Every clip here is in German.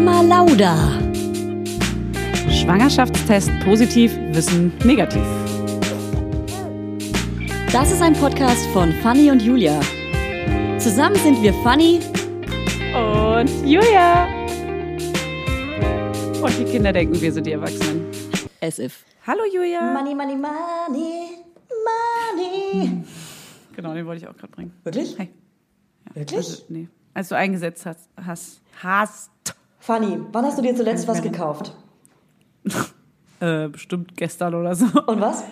Mama Lauda. Schwangerschaftstest positiv, Wissen negativ. Das ist ein Podcast von Fanny und Julia. Zusammen sind wir Fanny und Julia. Und die Kinder denken, wir sind die Erwachsenen. As if. Hallo Julia. Money, money, money, money. Genau, den wollte ich auch gerade bringen. Wirklich? Hey. Ja. Wirklich? Also, nee. Als du eingesetzt hast, hast, hast. Fanny, wann hast du dir zuletzt was gekauft? äh, bestimmt gestern oder so. Und was?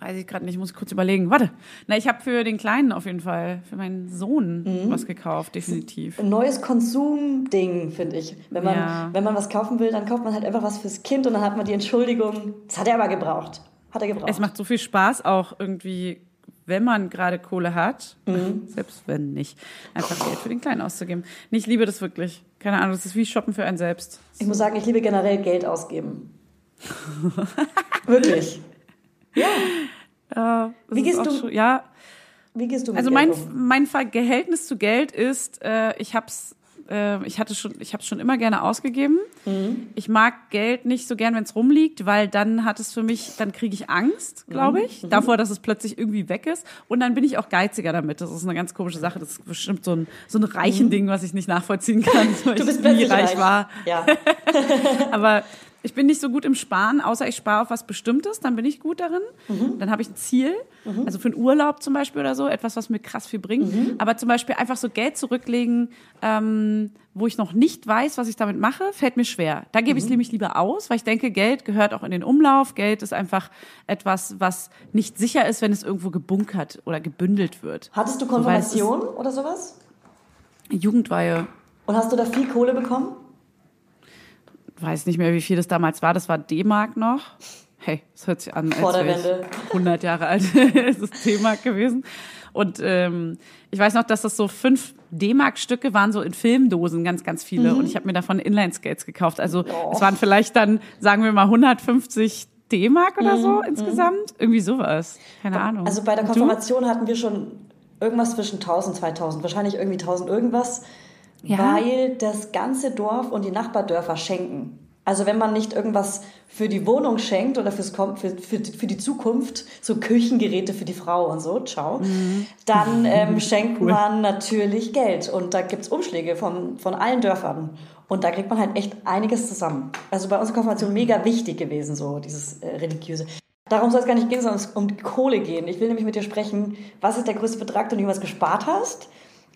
Weiß ich gerade nicht, muss kurz überlegen. Warte. Na, ich habe für den Kleinen auf jeden Fall, für meinen Sohn mhm. was gekauft, definitiv. Ein neues Konsumding, finde ich. Wenn man, ja. wenn man was kaufen will, dann kauft man halt einfach was fürs Kind und dann hat man die Entschuldigung, das hat er aber gebraucht. Hat er gebraucht. Es macht so viel Spaß, auch irgendwie, wenn man gerade Kohle hat, mhm. selbst wenn nicht, einfach Geld für den Kleinen auszugeben. Ich liebe das wirklich. Keine Ahnung, das ist wie Shoppen für einen selbst. Ich muss sagen, ich liebe generell Geld ausgeben. wirklich. Ja. Äh, wie gehst du? Schon, ja. Wie gehst du mit Also Geld mein um? mein Verhältnis zu Geld ist, äh, ich hab's äh, ich hatte schon, ich habe schon immer gerne ausgegeben. Mhm. Ich mag Geld nicht so gern, wenn es rumliegt, weil dann hat es für mich, dann kriege ich Angst, glaube ich, mhm. davor, dass es plötzlich irgendwie weg ist. Und dann bin ich auch geiziger damit. Das ist eine ganz komische Sache. Das ist bestimmt so ein so ein reichen mhm. Ding, was ich nicht nachvollziehen kann, weil du bist ich nie reich, reich war. Ja. Aber ich bin nicht so gut im Sparen, außer ich spare auf was Bestimmtes, dann bin ich gut darin. Mhm. Dann habe ich ein Ziel, mhm. also für einen Urlaub zum Beispiel oder so, etwas, was mir krass viel bringt. Mhm. Aber zum Beispiel einfach so Geld zurücklegen, ähm, wo ich noch nicht weiß, was ich damit mache, fällt mir schwer. Da gebe ich es mhm. nämlich lieber aus, weil ich denke, Geld gehört auch in den Umlauf. Geld ist einfach etwas, was nicht sicher ist, wenn es irgendwo gebunkert oder gebündelt wird. Hattest du Konfirmation so, oder sowas? Jugendweihe. Und hast du da viel Kohle bekommen? Weiß nicht mehr, wie viel das damals war. Das war D-Mark noch. Hey, das hört sich an, als wäre ich 100 Jahre alt. es ist D-Mark gewesen. Und ähm, ich weiß noch, dass das so fünf D-Mark-Stücke waren, so in Filmdosen, ganz, ganz viele. Mhm. Und ich habe mir davon Inline-Skates gekauft. Also oh. es waren vielleicht dann, sagen wir mal, 150 D-Mark oder so mhm. insgesamt. Mhm. Irgendwie sowas. Keine Ahnung. Also bei der Konfirmation hatten wir schon irgendwas zwischen 1000, 2000, wahrscheinlich irgendwie 1000 irgendwas ja. weil das ganze Dorf und die Nachbardörfer schenken. Also wenn man nicht irgendwas für die Wohnung schenkt oder fürs, für, für, für die Zukunft, so Küchengeräte für die Frau und so, ciao, mhm. dann ähm, schenkt cool. man natürlich Geld. Und da gibt's Umschläge von, von allen Dörfern. Und da kriegt man halt echt einiges zusammen. Also bei unserer Konfirmation mega wichtig gewesen, so dieses äh, religiöse. Darum soll es gar nicht gehen, sondern es um die Kohle gehen. Ich will nämlich mit dir sprechen, was ist der größte Betrag, den du was gespart hast?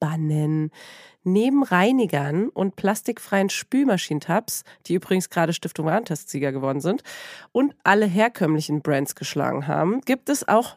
verbannen. Neben Reinigern und plastikfreien Spülmaschinentabs, die übrigens gerade Stiftung Warentest-Sieger geworden sind und alle herkömmlichen Brands geschlagen haben, gibt es auch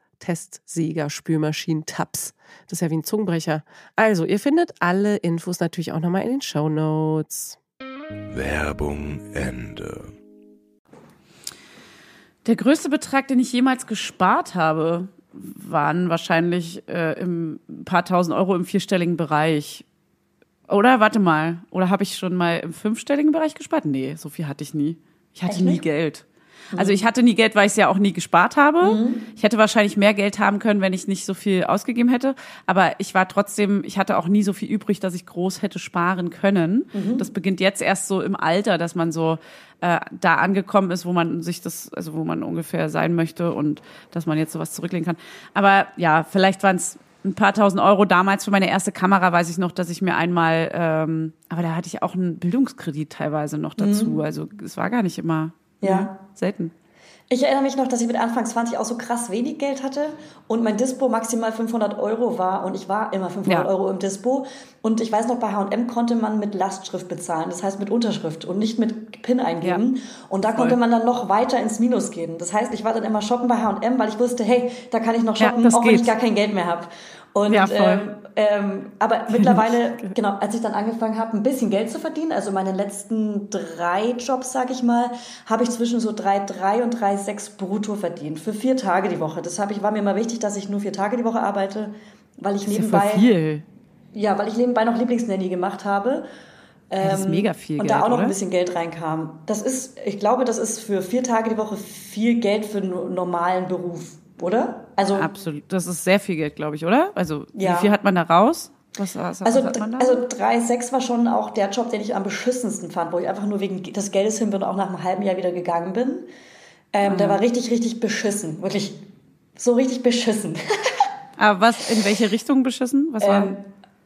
Testsieger, Spülmaschinen, Tabs. Das ist ja wie ein Zungenbrecher. Also, ihr findet alle Infos natürlich auch nochmal in den Show Notes. Werbung Ende. Der größte Betrag, den ich jemals gespart habe, waren wahrscheinlich äh, im paar tausend Euro im vierstelligen Bereich. Oder warte mal, oder habe ich schon mal im fünfstelligen Bereich gespart? Nee, so viel hatte ich nie. Ich hatte Echt nie Geld. Also ich hatte nie Geld, weil ich es ja auch nie gespart habe. Mhm. Ich hätte wahrscheinlich mehr Geld haben können, wenn ich nicht so viel ausgegeben hätte. Aber ich war trotzdem, ich hatte auch nie so viel übrig, dass ich groß hätte sparen können. Mhm. Das beginnt jetzt erst so im Alter, dass man so äh, da angekommen ist, wo man sich das, also wo man ungefähr sein möchte und dass man jetzt sowas zurücklegen kann. Aber ja, vielleicht waren es ein paar tausend Euro damals für meine erste Kamera weiß ich noch, dass ich mir einmal, ähm, aber da hatte ich auch einen Bildungskredit teilweise noch dazu. Mhm. Also es war gar nicht immer ja. ja selten. Ich erinnere mich noch, dass ich mit Anfang 20 auch so krass wenig Geld hatte und mein Dispo maximal 500 Euro war und ich war immer 500 ja. Euro im Dispo. Und ich weiß noch, bei H&M konnte man mit Lastschrift bezahlen, das heißt mit Unterschrift und nicht mit PIN eingeben. Ja. Und da Voll. konnte man dann noch weiter ins Minus gehen. Das heißt, ich war dann immer shoppen bei H&M, weil ich wusste, hey, da kann ich noch shoppen, ja, auch geht. wenn ich gar kein Geld mehr habe. Und ja, ähm, ähm, aber mittlerweile, genau, als ich dann angefangen habe, ein bisschen Geld zu verdienen, also meine letzten drei Jobs, sag ich mal, habe ich zwischen so drei drei und drei sechs brutto verdient für vier Tage die Woche. Das ich war mir immer wichtig, dass ich nur vier Tage die Woche arbeite, weil ich das nebenbei ja, viel. ja, weil ich nebenbei noch Lieblingsnanny gemacht habe. das ist ähm, mega viel Und Geld, da auch noch oder? ein bisschen Geld reinkam. Das ist, ich glaube, das ist für vier Tage die Woche viel Geld für einen normalen Beruf oder? Also absolut. Das ist sehr viel Geld, glaube ich, oder? Also ja. wie viel hat man da raus? Was, was, also, was also 3,6 war schon auch der Job, den ich am beschissensten fand, wo ich einfach nur wegen des Geldes hin bin und auch nach einem halben Jahr wieder gegangen bin. Ähm, mhm. Der war richtig, richtig beschissen. Wirklich so richtig beschissen. Aber was, in welche Richtung beschissen? Was war? Ähm,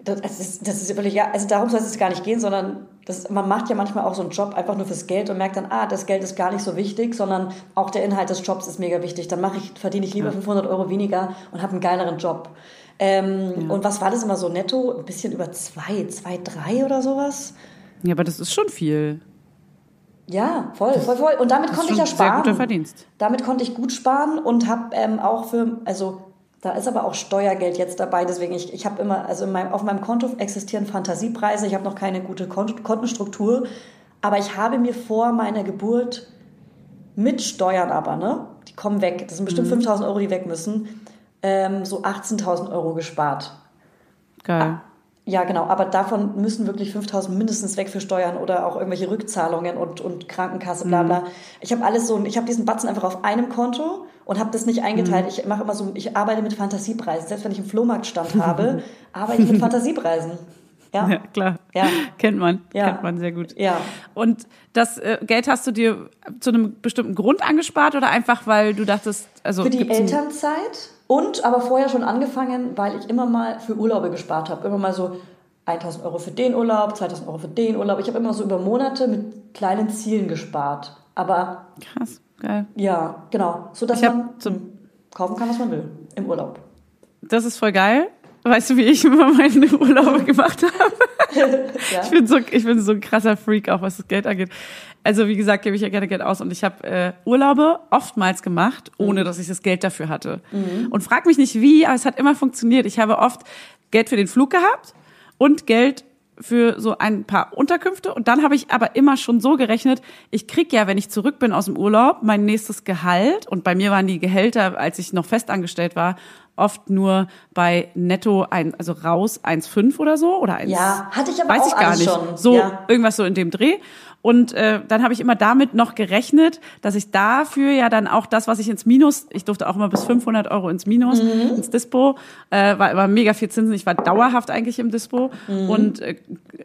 das, ist, das ist wirklich, ja, also darum soll es gar nicht gehen, sondern das, man macht ja manchmal auch so einen Job einfach nur fürs Geld und merkt dann, ah, das Geld ist gar nicht so wichtig, sondern auch der Inhalt des Jobs ist mega wichtig. Dann mache ich, verdiene ich lieber ja. 500 Euro weniger und habe einen geileren Job. Ähm, ja. Und was war das immer so netto? Ein bisschen über zwei, zwei, drei oder sowas? Ja, aber das ist schon viel. Ja, voll, voll, voll. Und damit konnte ich ja sparen. Sehr guter Verdienst. Damit konnte ich gut sparen und habe ähm, auch für, also da ist aber auch Steuergeld jetzt dabei. Deswegen, ich, ich habe immer, also meinem, auf meinem Konto existieren Fantasiepreise. Ich habe noch keine gute Kontenstruktur. Aber ich habe mir vor meiner Geburt mit Steuern aber, ne? Die kommen weg. Das sind bestimmt mhm. 5000 Euro, die weg müssen. Ähm, so 18.000 Euro gespart. Geil. Ja, genau. Aber davon müssen wirklich 5000 mindestens weg für Steuern oder auch irgendwelche Rückzahlungen und, und Krankenkasse, bla bla. Mhm. Ich habe alles so, ich habe diesen Batzen einfach auf einem Konto und habe das nicht eingeteilt. Mhm. Ich mache immer so, ich arbeite mit Fantasiepreisen. Selbst wenn ich einen Flohmarktstand habe, arbeite ich mit Fantasiepreisen. Ja. ja, klar. Ja. Kennt man. Ja. Kennt man sehr gut. Ja. Und das äh, Geld hast du dir zu einem bestimmten Grund angespart oder einfach, weil du dachtest, also. Für die Elternzeit und aber vorher schon angefangen, weil ich immer mal für Urlaube gespart habe. Immer mal so 1000 Euro für den Urlaub, 2000 Euro für den Urlaub. Ich habe immer so über Monate mit kleinen Zielen gespart. Aber. Krass, geil. Ja, genau. So dass man zum kaufen kann, was man will im Urlaub. Das ist voll geil. Weißt du, wie ich immer meine Urlaube gemacht habe? ja. Ich bin so, ich bin so ein krasser Freak, auch was das Geld angeht. Also wie gesagt, gebe ich ja gerne Geld aus und ich habe äh, Urlaube oftmals gemacht, ohne mhm. dass ich das Geld dafür hatte. Mhm. Und frag mich nicht wie, aber es hat immer funktioniert. Ich habe oft Geld für den Flug gehabt und Geld für so ein paar Unterkünfte und dann habe ich aber immer schon so gerechnet, ich krieg ja, wenn ich zurück bin aus dem Urlaub, mein nächstes Gehalt und bei mir waren die Gehälter, als ich noch festangestellt war, oft nur bei netto ein, also raus 1,5 oder so oder 1. Ja, hatte ich aber weiß auch ich gar nicht. Schon. So ja. irgendwas so in dem Dreh. Und äh, dann habe ich immer damit noch gerechnet, dass ich dafür ja dann auch das, was ich ins Minus, ich durfte auch immer bis 500 Euro ins Minus, mhm. ins Dispo, äh, war, war mega viel Zinsen. Ich war dauerhaft eigentlich im Dispo. Mhm. Und äh,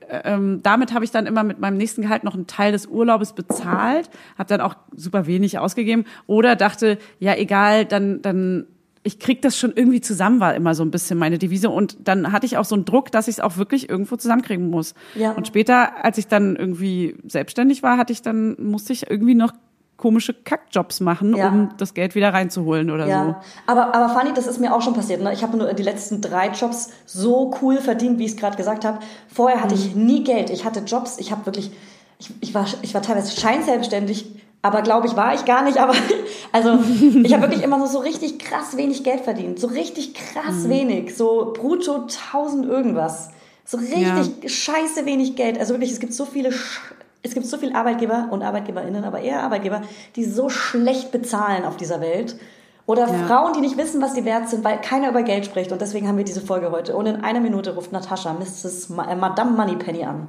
ähm, damit habe ich dann immer mit meinem nächsten Gehalt noch einen Teil des Urlaubes bezahlt, habe dann auch super wenig ausgegeben oder dachte, ja egal, dann dann ich krieg das schon irgendwie zusammen, war immer so ein bisschen meine Devise. Und dann hatte ich auch so einen Druck, dass ich es auch wirklich irgendwo zusammenkriegen muss. Ja. Und später, als ich dann irgendwie selbstständig war, hatte ich dann, musste ich irgendwie noch komische Kackjobs machen, Ja. um das Geld wieder reinzuholen oder Ja, so. aber, aber Fanny, das ist mir auch schon passiert. Ne? Ich habe nur die letzten drei Jobs so cool verdient, wie ich es gerade gesagt habe. Vorher hatte ich nie Geld. Ich hatte Jobs, ich habe wirklich, ich, ich, war, ich war teilweise scheinselbstständig, aber glaube ich, war ich gar nicht. Aber also ich habe wirklich immer nur so richtig krass wenig Geld verdient. So richtig krass wenig. So brutto 1000 irgendwas. So richtig scheiße wenig Geld. Also wirklich, es gibt so viele es gibt so viele Arbeitgeber und Arbeitgeberinnen, aber eher Arbeitgeber, die so schlecht bezahlen auf dieser Welt. Oder Frauen, die nicht wissen, was sie wert sind, weil keiner über Geld spricht. Und deswegen haben wir diese Folge heute. Und in einer Minute ruft Natascha Mrs. Ma äh, Madame Moneypenny an.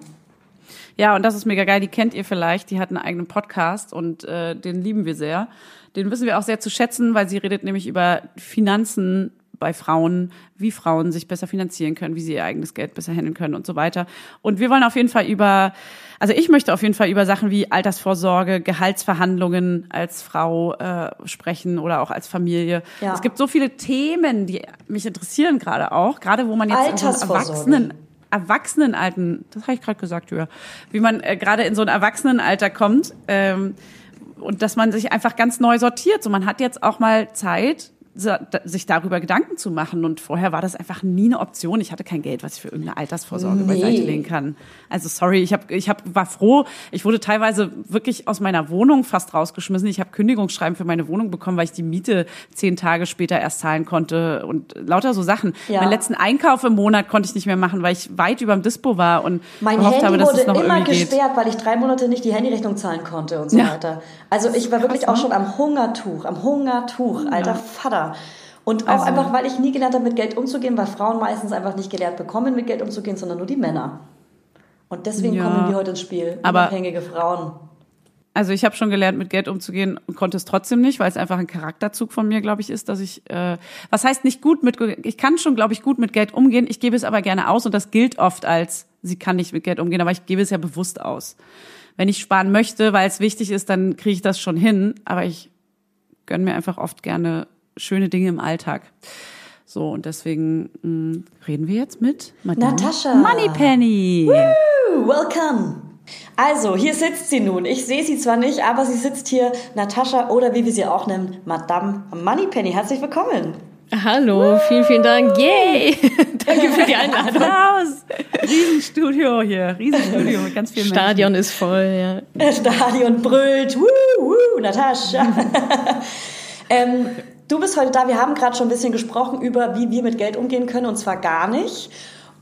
Ja, und das ist mega geil. Die kennt ihr vielleicht. Die hat einen eigenen Podcast und äh, den lieben wir sehr. Den wissen wir auch sehr zu schätzen, weil sie redet nämlich über Finanzen bei Frauen, wie Frauen sich besser finanzieren können, wie sie ihr eigenes Geld besser handeln können und so weiter. Und wir wollen auf jeden Fall über, also ich möchte auf jeden Fall über Sachen wie Altersvorsorge, Gehaltsverhandlungen als Frau äh, sprechen oder auch als Familie. Ja. Es gibt so viele Themen, die mich interessieren gerade auch, gerade wo man jetzt Altersvorsorge. Erwachsenen Erwachsenenalten, das habe ich gerade gesagt, ja, wie man äh, gerade in so ein Erwachsenenalter kommt ähm, und dass man sich einfach ganz neu sortiert. So, man hat jetzt auch mal Zeit, sich darüber Gedanken zu machen. Und vorher war das einfach nie eine Option. Ich hatte kein Geld, was ich für irgendeine Altersvorsorge Nee. beiseite legen kann. Also sorry, ich hab, ich hab, war froh. Ich wurde teilweise wirklich aus meiner Wohnung fast rausgeschmissen. Ich habe Kündigungsschreiben für meine Wohnung bekommen, weil ich die Miete zehn Tage später erst zahlen konnte und lauter so Sachen. Ja. Meinen letzten Einkauf im Monat konnte ich nicht mehr machen, weil ich weit über dem Dispo war und Mein gehofft Handy habe, dass wurde es noch immer irgendwie geht. gesperrt, weil ich drei Monate nicht die Handyrechnung zahlen konnte und so Ja. weiter. Also ich war wirklich auch schon am Hungertuch, am Hungertuch, alter Vater. Und auch Also- einfach, weil ich nie gelernt habe, mit Geld umzugehen, weil Frauen meistens einfach nicht gelernt bekommen, mit Geld umzugehen, sondern nur die Männer. Und deswegen Ja. kommen wir heute ins Spiel. Aber- Unabhängige Frauen. Also ich habe schon gelernt, mit Geld umzugehen und konnte es trotzdem nicht, weil es einfach ein Charakterzug von mir, glaube ich, ist, dass ich, äh, was heißt nicht gut mit, ich kann schon, glaube ich, gut mit Geld umgehen, ich gebe es aber gerne aus und das gilt oft als, sie kann nicht mit Geld umgehen, aber ich gebe es ja bewusst aus. Wenn ich sparen möchte, weil es wichtig ist, dann kriege ich das schon hin, aber ich gönne mir einfach oft gerne schöne Dinge im Alltag. So, und deswegen mh, reden wir jetzt mit Madame Natascha. Moneypenny. Woo, Welcome! Also, hier sitzt sie nun. Ich sehe sie zwar nicht, aber sie sitzt hier, Natascha oder wie wir sie auch nennen, Madame Moneypenny. Herzlich willkommen. Hallo, vielen, vielen Dank. Yay! Danke für die Einladung. Applaus! Riesenstudio hier, Riesenstudio mit ganz vielen Stadion ist voll, ja. Stadion brüllt. Woo, woo, Natascha. ähm, du bist heute da. Wir haben gerade schon ein bisschen gesprochen über, wie wir mit Geld umgehen können, und zwar gar nicht.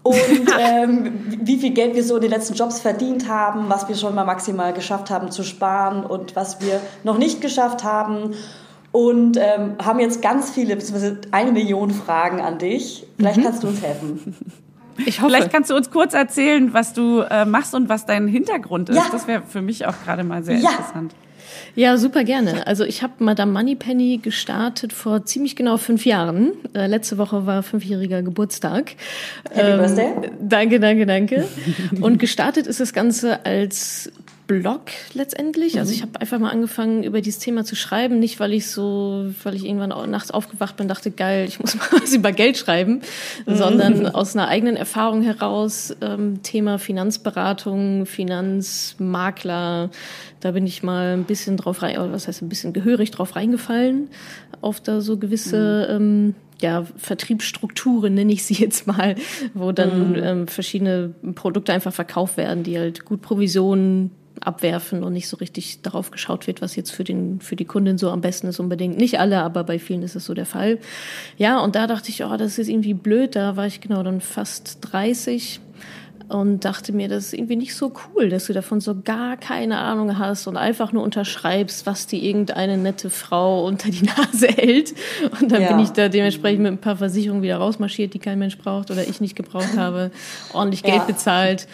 Und ähm, wie viel Geld wir so in den letzten Jobs verdient haben, was wir schon mal maximal geschafft haben zu sparen und was wir noch nicht geschafft haben. Und ähm, haben jetzt ganz viele, beziehungsweise eine Million Fragen an dich. Vielleicht kannst du uns helfen. Ich hoffe. Vielleicht kannst du uns kurz erzählen, was du äh, machst und was dein Hintergrund ist. Ja. Das wäre für mich auch gerade mal sehr Ja. interessant. Ja, super gerne. Also ich habe Madame Moneypenny gestartet vor ziemlich genau fünf Jahren. Äh, letzte Woche war fünfjähriger Geburtstag. Happy Birthday. Danke, danke, danke. Und gestartet ist das Ganze als Blog letztendlich. Also ich habe einfach mal angefangen, über dieses Thema zu schreiben. Nicht, weil ich so, weil ich irgendwann nachts aufgewacht bin, dachte, geil, ich muss mal was über Geld schreiben, sondern aus einer eigenen Erfahrung heraus, ähm, Thema Finanzberatung, Finanzmakler, da bin ich mal ein bisschen drauf rein, oder was heißt ein bisschen gehörig drauf reingefallen, auf da so gewisse, ähm, ja, Vertriebsstrukturen nenne ich sie jetzt mal, wo dann ähm, verschiedene Produkte einfach verkauft werden, die halt gut Provisionen abwerfen und nicht so richtig darauf geschaut wird, was jetzt für den für die Kundin so am besten ist unbedingt. Nicht alle, aber bei vielen ist es so der Fall. Ja, und da dachte ich, oh, das ist irgendwie blöd. Da war ich genau dann fast 30 und dachte mir, das ist irgendwie nicht so cool, dass du davon so gar keine Ahnung hast und einfach nur unterschreibst, was dir irgendeine nette Frau unter die Nase hält. Und dann Ja. bin ich da dementsprechend mit ein paar Versicherungen wieder rausmarschiert, die kein Mensch braucht oder ich nicht gebraucht habe, ordentlich Geld Ja. bezahlt.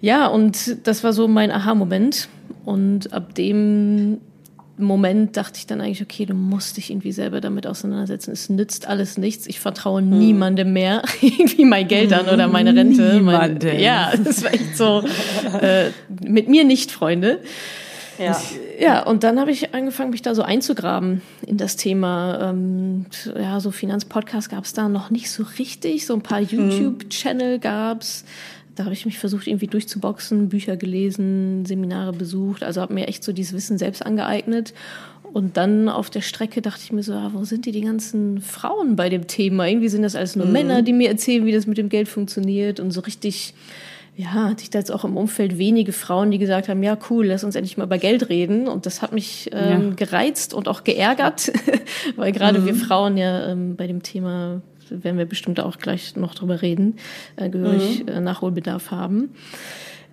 Ja, und das war so mein Aha-Moment. Und ab dem Moment dachte ich dann eigentlich, okay, du musst dich irgendwie selber damit auseinandersetzen. Es nützt alles nichts. Ich vertraue Hm. niemandem mehr irgendwie mein Geld an oder meine Rente. Mein, Niemandem. ja, das war echt so. Äh, mit mir nicht, Freunde. Ja. Ja, und dann habe ich angefangen, mich da so einzugraben in das Thema. Ähm, ja, so Finanzpodcast gab es da noch nicht so richtig. So ein paar YouTube-Channel gab's. Da habe ich mich versucht, irgendwie durchzuboxen, Bücher gelesen, Seminare besucht, also habe mir echt so dieses Wissen selbst angeeignet. Und dann auf der Strecke dachte ich mir so, ah, wo sind die, die ganzen Frauen bei dem Thema? Irgendwie sind das alles nur mhm. Männer, die mir erzählen, wie das mit dem Geld funktioniert und so richtig ja, hatte ich da jetzt auch im Umfeld wenige Frauen, die gesagt haben, ja, cool, lass uns endlich mal über Geld reden. Und das hat mich ähm, ja. gereizt und auch geärgert, weil gerade mhm. wir Frauen ja ähm, bei dem Thema, werden wir bestimmt auch gleich noch drüber reden, äh, gehörig mhm. äh, Nachholbedarf haben.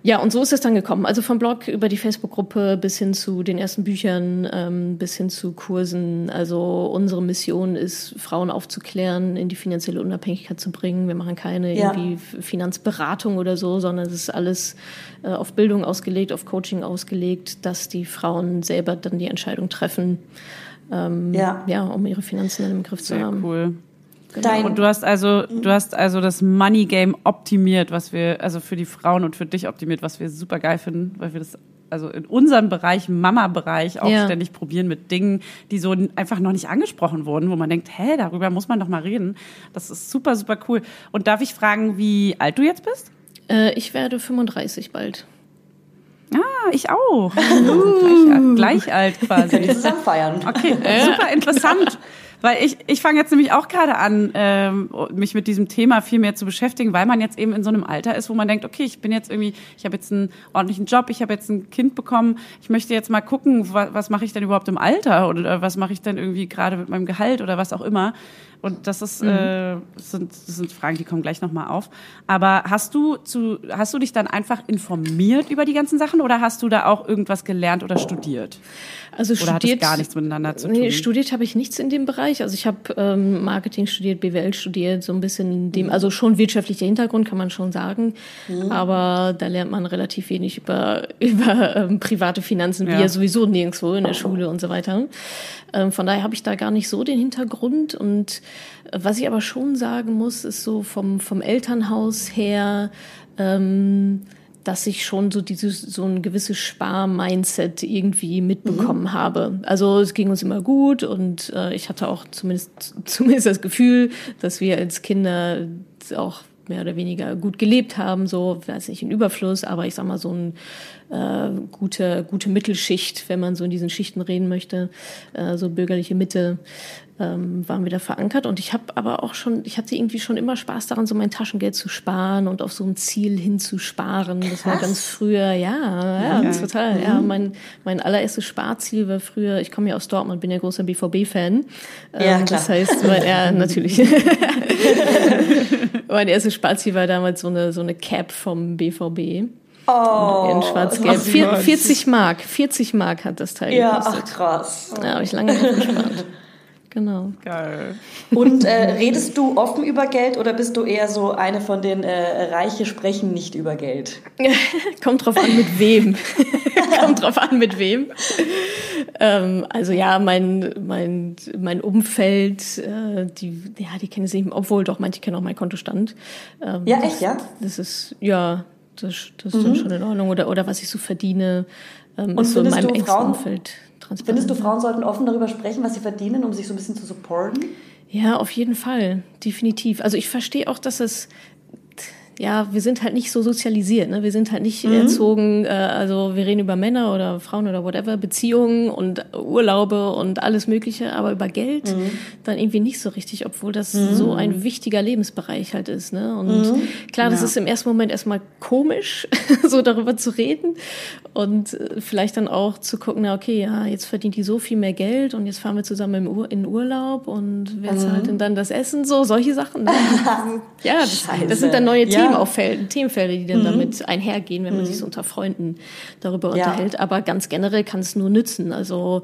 Ja, und so ist es dann gekommen. Also vom Blog über die Facebook-Gruppe bis hin zu den ersten Büchern, ähm, bis hin zu Kursen. Also unsere Mission ist, Frauen aufzuklären, in die finanzielle Unabhängigkeit zu bringen. Wir machen keine ja. irgendwie Finanzberatung oder so, sondern es ist alles äh, auf Bildung ausgelegt, auf Coaching ausgelegt, dass die Frauen selber dann die Entscheidung treffen, ähm, ja. ja, um ihre Finanzen in den Griff zu Sehr haben. Cool. Genau. und du hast also, du hast also das Money Game optimiert, was wir, also für die Frauen und für dich optimiert, was wir super geil finden, weil wir das also in unserem Bereich, Mama-Bereich, auch ja. ständig probieren mit Dingen, die so einfach noch nicht angesprochen wurden, wo man denkt, hä, darüber muss man doch mal reden. Das ist super, super cool. Und darf ich fragen, wie alt du jetzt bist? Äh, ich werde 35 bald. Ah, ich auch. Uh. gleich, gleich alt quasi. Zusammen feiern. Okay, super interessant. Weil ich, ich fange jetzt nämlich auch gerade an, ähm, mich mit diesem Thema viel mehr zu beschäftigen, weil man jetzt eben in so einem Alter ist, wo man denkt, okay, ich bin jetzt irgendwie, ich habe jetzt einen ordentlichen Job, ich habe jetzt ein Kind bekommen, ich möchte jetzt mal gucken, was, was mache ich denn überhaupt im Alter oder was mache ich denn irgendwie gerade mit meinem Gehalt oder was auch immer. Und das ist, mhm. äh, das sind, das sind Fragen, die kommen gleich nochmal auf. Aber hast du zu, hast du dich dann einfach informiert über die ganzen Sachen oder hast du da auch irgendwas gelernt oder studiert? Also oder studiert, hat das gar nichts miteinander zu tun? Nee, studiert habe ich nichts in dem Bereich. Also ich habe ähm, Marketing studiert, BWL studiert, so ein bisschen in dem, also schon wirtschaftlicher Hintergrund kann man schon sagen. Mhm. Aber da lernt man relativ wenig über, über ähm, private Finanzen, ja. wie ja sowieso nirgendwo in der Schule und so weiter. Ähm, von daher habe ich da gar nicht so den Hintergrund. Und äh, was ich aber schon sagen muss, ist so vom, vom Elternhaus her, ähm, dass ich schon so dieses so ein gewisses Spar-Mindset irgendwie mitbekommen mhm. habe. Also es ging uns immer gut und äh, ich hatte auch zumindest zumindest das Gefühl, dass wir als Kinder auch mehr oder weniger gut gelebt haben, so, weiß nicht, in Überfluss, aber ich sag mal so ein äh, gute, gute Mittelschicht, wenn man so in diesen Schichten reden möchte, äh, so bürgerliche Mitte, ähm, waren wir da verankert. Und ich habe aber auch schon, ich hatte irgendwie schon immer Spaß daran, so mein Taschengeld zu sparen und auf so ein Ziel hinzusparen. Das war ganz früher, ja, ja, okay. total. Mhm. Ja, mein, mein allererstes Sparziel war früher, ich komme ja aus Dortmund, bin ja großer BVB-Fan. Ja, ähm, klar. Das heißt, weil er natürlich. mein erstes Sparziel war damals so eine, so eine Cap vom BVB. Oh, in Schwarz-Gelb. 40 Mark, 40 Mark hat das Teil ja, gekostet. Ja, ach krass. Ja, habe ich lange nicht gespart. Genau. Geil. Und äh, redest du offen über Geld oder bist du eher so eine von den äh, Reiche sprechen nicht über Geld? Kommt drauf an, mit wem. Kommt drauf an, mit wem. Ähm, also ja, mein, mein, mein Umfeld, äh, die, ja, die kennen es nicht, obwohl doch, manche kennen auch meinen Kontostand. Ähm, ja, echt, ja? Das ist, ja, das, das ist mhm. schon in Ordnung. Oder, oder was ich so verdiene, ähm, Und ist so in meinem engsten Frauen, Umfeld Findest du, Frauen sollten offen darüber sprechen, was sie verdienen, um sich so ein bisschen zu supporten? Ja, auf jeden Fall, definitiv. Also ich verstehe auch, dass es ja, wir sind halt nicht so sozialisiert, ne? Wir sind halt nicht mhm. erzogen, äh, also wir reden über Männer oder Frauen oder whatever, Beziehungen und Urlaube und alles Mögliche, aber über Geld mhm. dann irgendwie nicht so richtig, obwohl das mhm. so ein wichtiger Lebensbereich halt ist, ne? Und mhm. klar, das ja. ist im ersten Moment erstmal komisch, so darüber zu reden und äh, vielleicht dann auch zu gucken, na okay, ja, jetzt verdient die so viel mehr Geld und jetzt fahren wir zusammen im Ur in Urlaub und wer zahlt mhm. denn dann das Essen? So, solche Sachen. Ne? ja, das, das, sind dann neue ja. Themen Themen Themenfelder, die dann mhm. damit einhergehen, wenn man mhm. sich so unter Freunden darüber ja. unterhält. Aber ganz generell kann es nur nützen. Also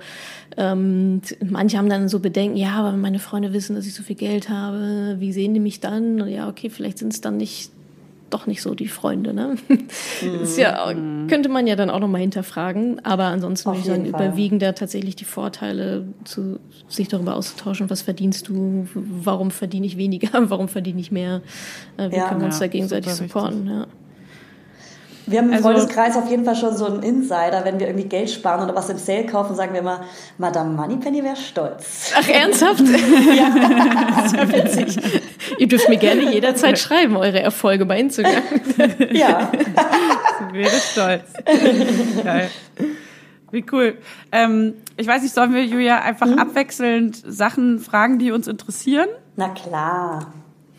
ähm, manche haben dann so Bedenken, ja, aber meine Freunde wissen, dass ich so viel Geld habe, wie sehen die mich dann? Ja, okay, vielleicht sind es dann nicht doch nicht so die Freunde. Ne? Das ja, mhm. könnte man ja dann auch nochmal hinterfragen. Aber ansonsten würde ich sagen, überwiegen da tatsächlich die Vorteile, zu, sich darüber auszutauschen, was verdienst du, warum verdiene ich weniger, warum verdiene ich mehr, äh, wie ja, können wir uns ja, da gegenseitig supporten. Ja. Wir haben im Also- Freundeskreis auf jeden Fall schon so einen Insider, wenn wir irgendwie Geld sparen oder was im Sale kaufen, sagen wir immer, Madame Moneypenny wäre stolz. Ach, ernsthaft? ja. Das ist ja witzig. Ihr dürft mir gerne jederzeit schreiben, eure Erfolge bei Instagram. Ja. wäre stolz. Geil. Wie cool. Ähm, ich weiß nicht, sollen wir Julia einfach Hm? abwechselnd Sachen fragen, die uns interessieren? Na klar.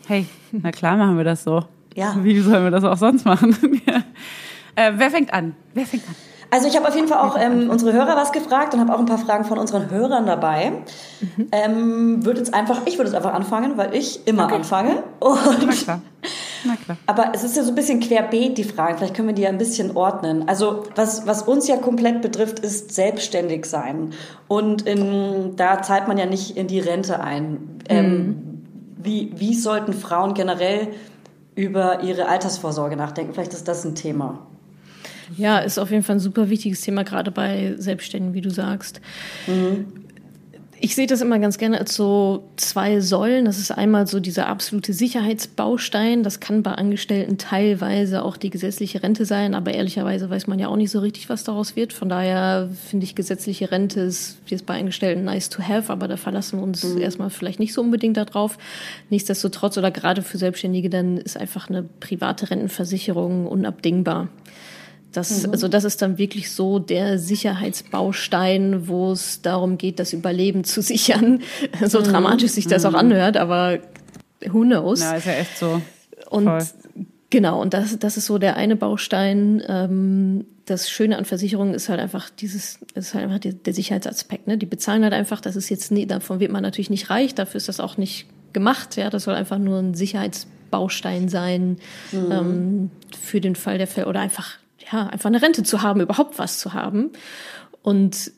Hey, na klar machen wir das so. Ja. Wie sollen wir das auch sonst machen? ja. Äh, wer fängt an? Wer fängt an? Also ich habe auf jeden Fall auch ähm, unsere Hörer was gefragt und habe auch ein paar Fragen von unseren Hörern dabei. Ähm, würde jetzt einfach, ich würde jetzt einfach anfangen, weil ich immer anfange. Und, Na klar. Na klar. aber es ist ja so ein bisschen querbeet, die Fragen. Vielleicht können wir die ja ein bisschen ordnen. Also was, was uns ja komplett betrifft, ist selbstständig sein. Und in, da zahlt man ja nicht in die Rente ein. Ähm, wie, wie sollten Frauen generell über ihre Altersvorsorge nachdenken? Vielleicht ist das ein Thema. Ja, ist auf jeden Fall ein super wichtiges Thema, gerade bei Selbstständigen, wie du sagst. Ich sehe das immer ganz gerne als so zwei Säulen. Das ist einmal so dieser absolute Sicherheitsbaustein. Das kann bei Angestellten teilweise auch die gesetzliche Rente sein, aber ehrlicherweise weiß man ja auch nicht so richtig, was daraus wird. Von daher finde ich, gesetzliche Rente ist jetzt bei Angestellten nice to have, aber da verlassen wir uns erstmal vielleicht nicht so unbedingt darauf. Nichtsdestotrotz oder gerade für Selbstständige, dann ist einfach eine private Rentenversicherung unabdingbar. Das, Also das ist dann wirklich so der Sicherheitsbaustein, wo es darum geht, das Überleben zu sichern. So dramatisch sich das auch anhört, aber who knows? Ja, ist ja echt so. Und Voll. genau, und das, das ist so der eine Baustein. Ähm, das Schöne an Versicherungen ist halt einfach dieses, ist halt einfach der, der Sicherheitsaspekt. Ne? Die bezahlen halt einfach, das ist jetzt nie, davon wird man natürlich nicht reich, dafür ist das auch nicht gemacht. Ja, das soll einfach nur ein Sicherheitsbaustein sein ähm, für den Fall der Fälle oder einfach ja einfach eine Rente zu haben, überhaupt was zu haben. Und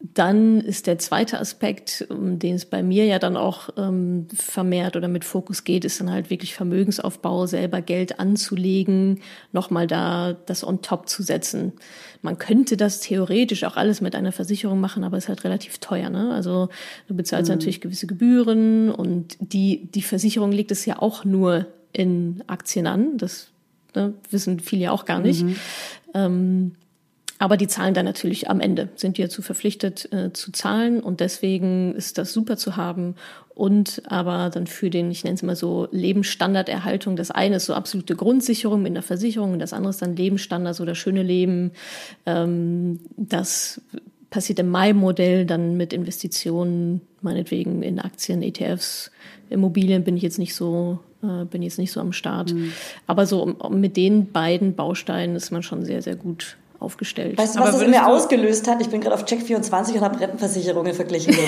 dann ist der zweite Aspekt, um den es bei mir ja dann auch ähm, vermehrt oder mit Fokus geht, ist dann halt wirklich Vermögensaufbau, selber Geld anzulegen, nochmal da das on top zu setzen. Man könnte das theoretisch auch alles mit einer Versicherung machen, aber es ist halt relativ teuer. Ne? Also du bezahlst natürlich gewisse Gebühren und die, die Versicherung legt es ja auch nur in Aktien an. Das ne, wissen viele ja auch gar nicht. Ähm, aber die zahlen dann natürlich am Ende, sind die dazu verpflichtet äh, zu zahlen und deswegen ist das super zu haben. Und aber dann für den, ich nenne es mal so, Lebensstandarderhaltung, das eine ist so absolute Grundsicherung mit einer Versicherung und das andere ist dann Lebensstandard, so das schöne Leben. Ähm, das passiert im Mai-Modell dann mit Investitionen, meinetwegen in Aktien, ETFs, Immobilien bin ich jetzt nicht so, äh, bin jetzt nicht so am Start. Aber so um- um mit den beiden Bausteinen ist man schon sehr, sehr gut aufgestellt. Weißt du, Aber was das in mir ausgelöst hat? Ich bin gerade auf Check24 und habe Rentenversicherungen verglichen.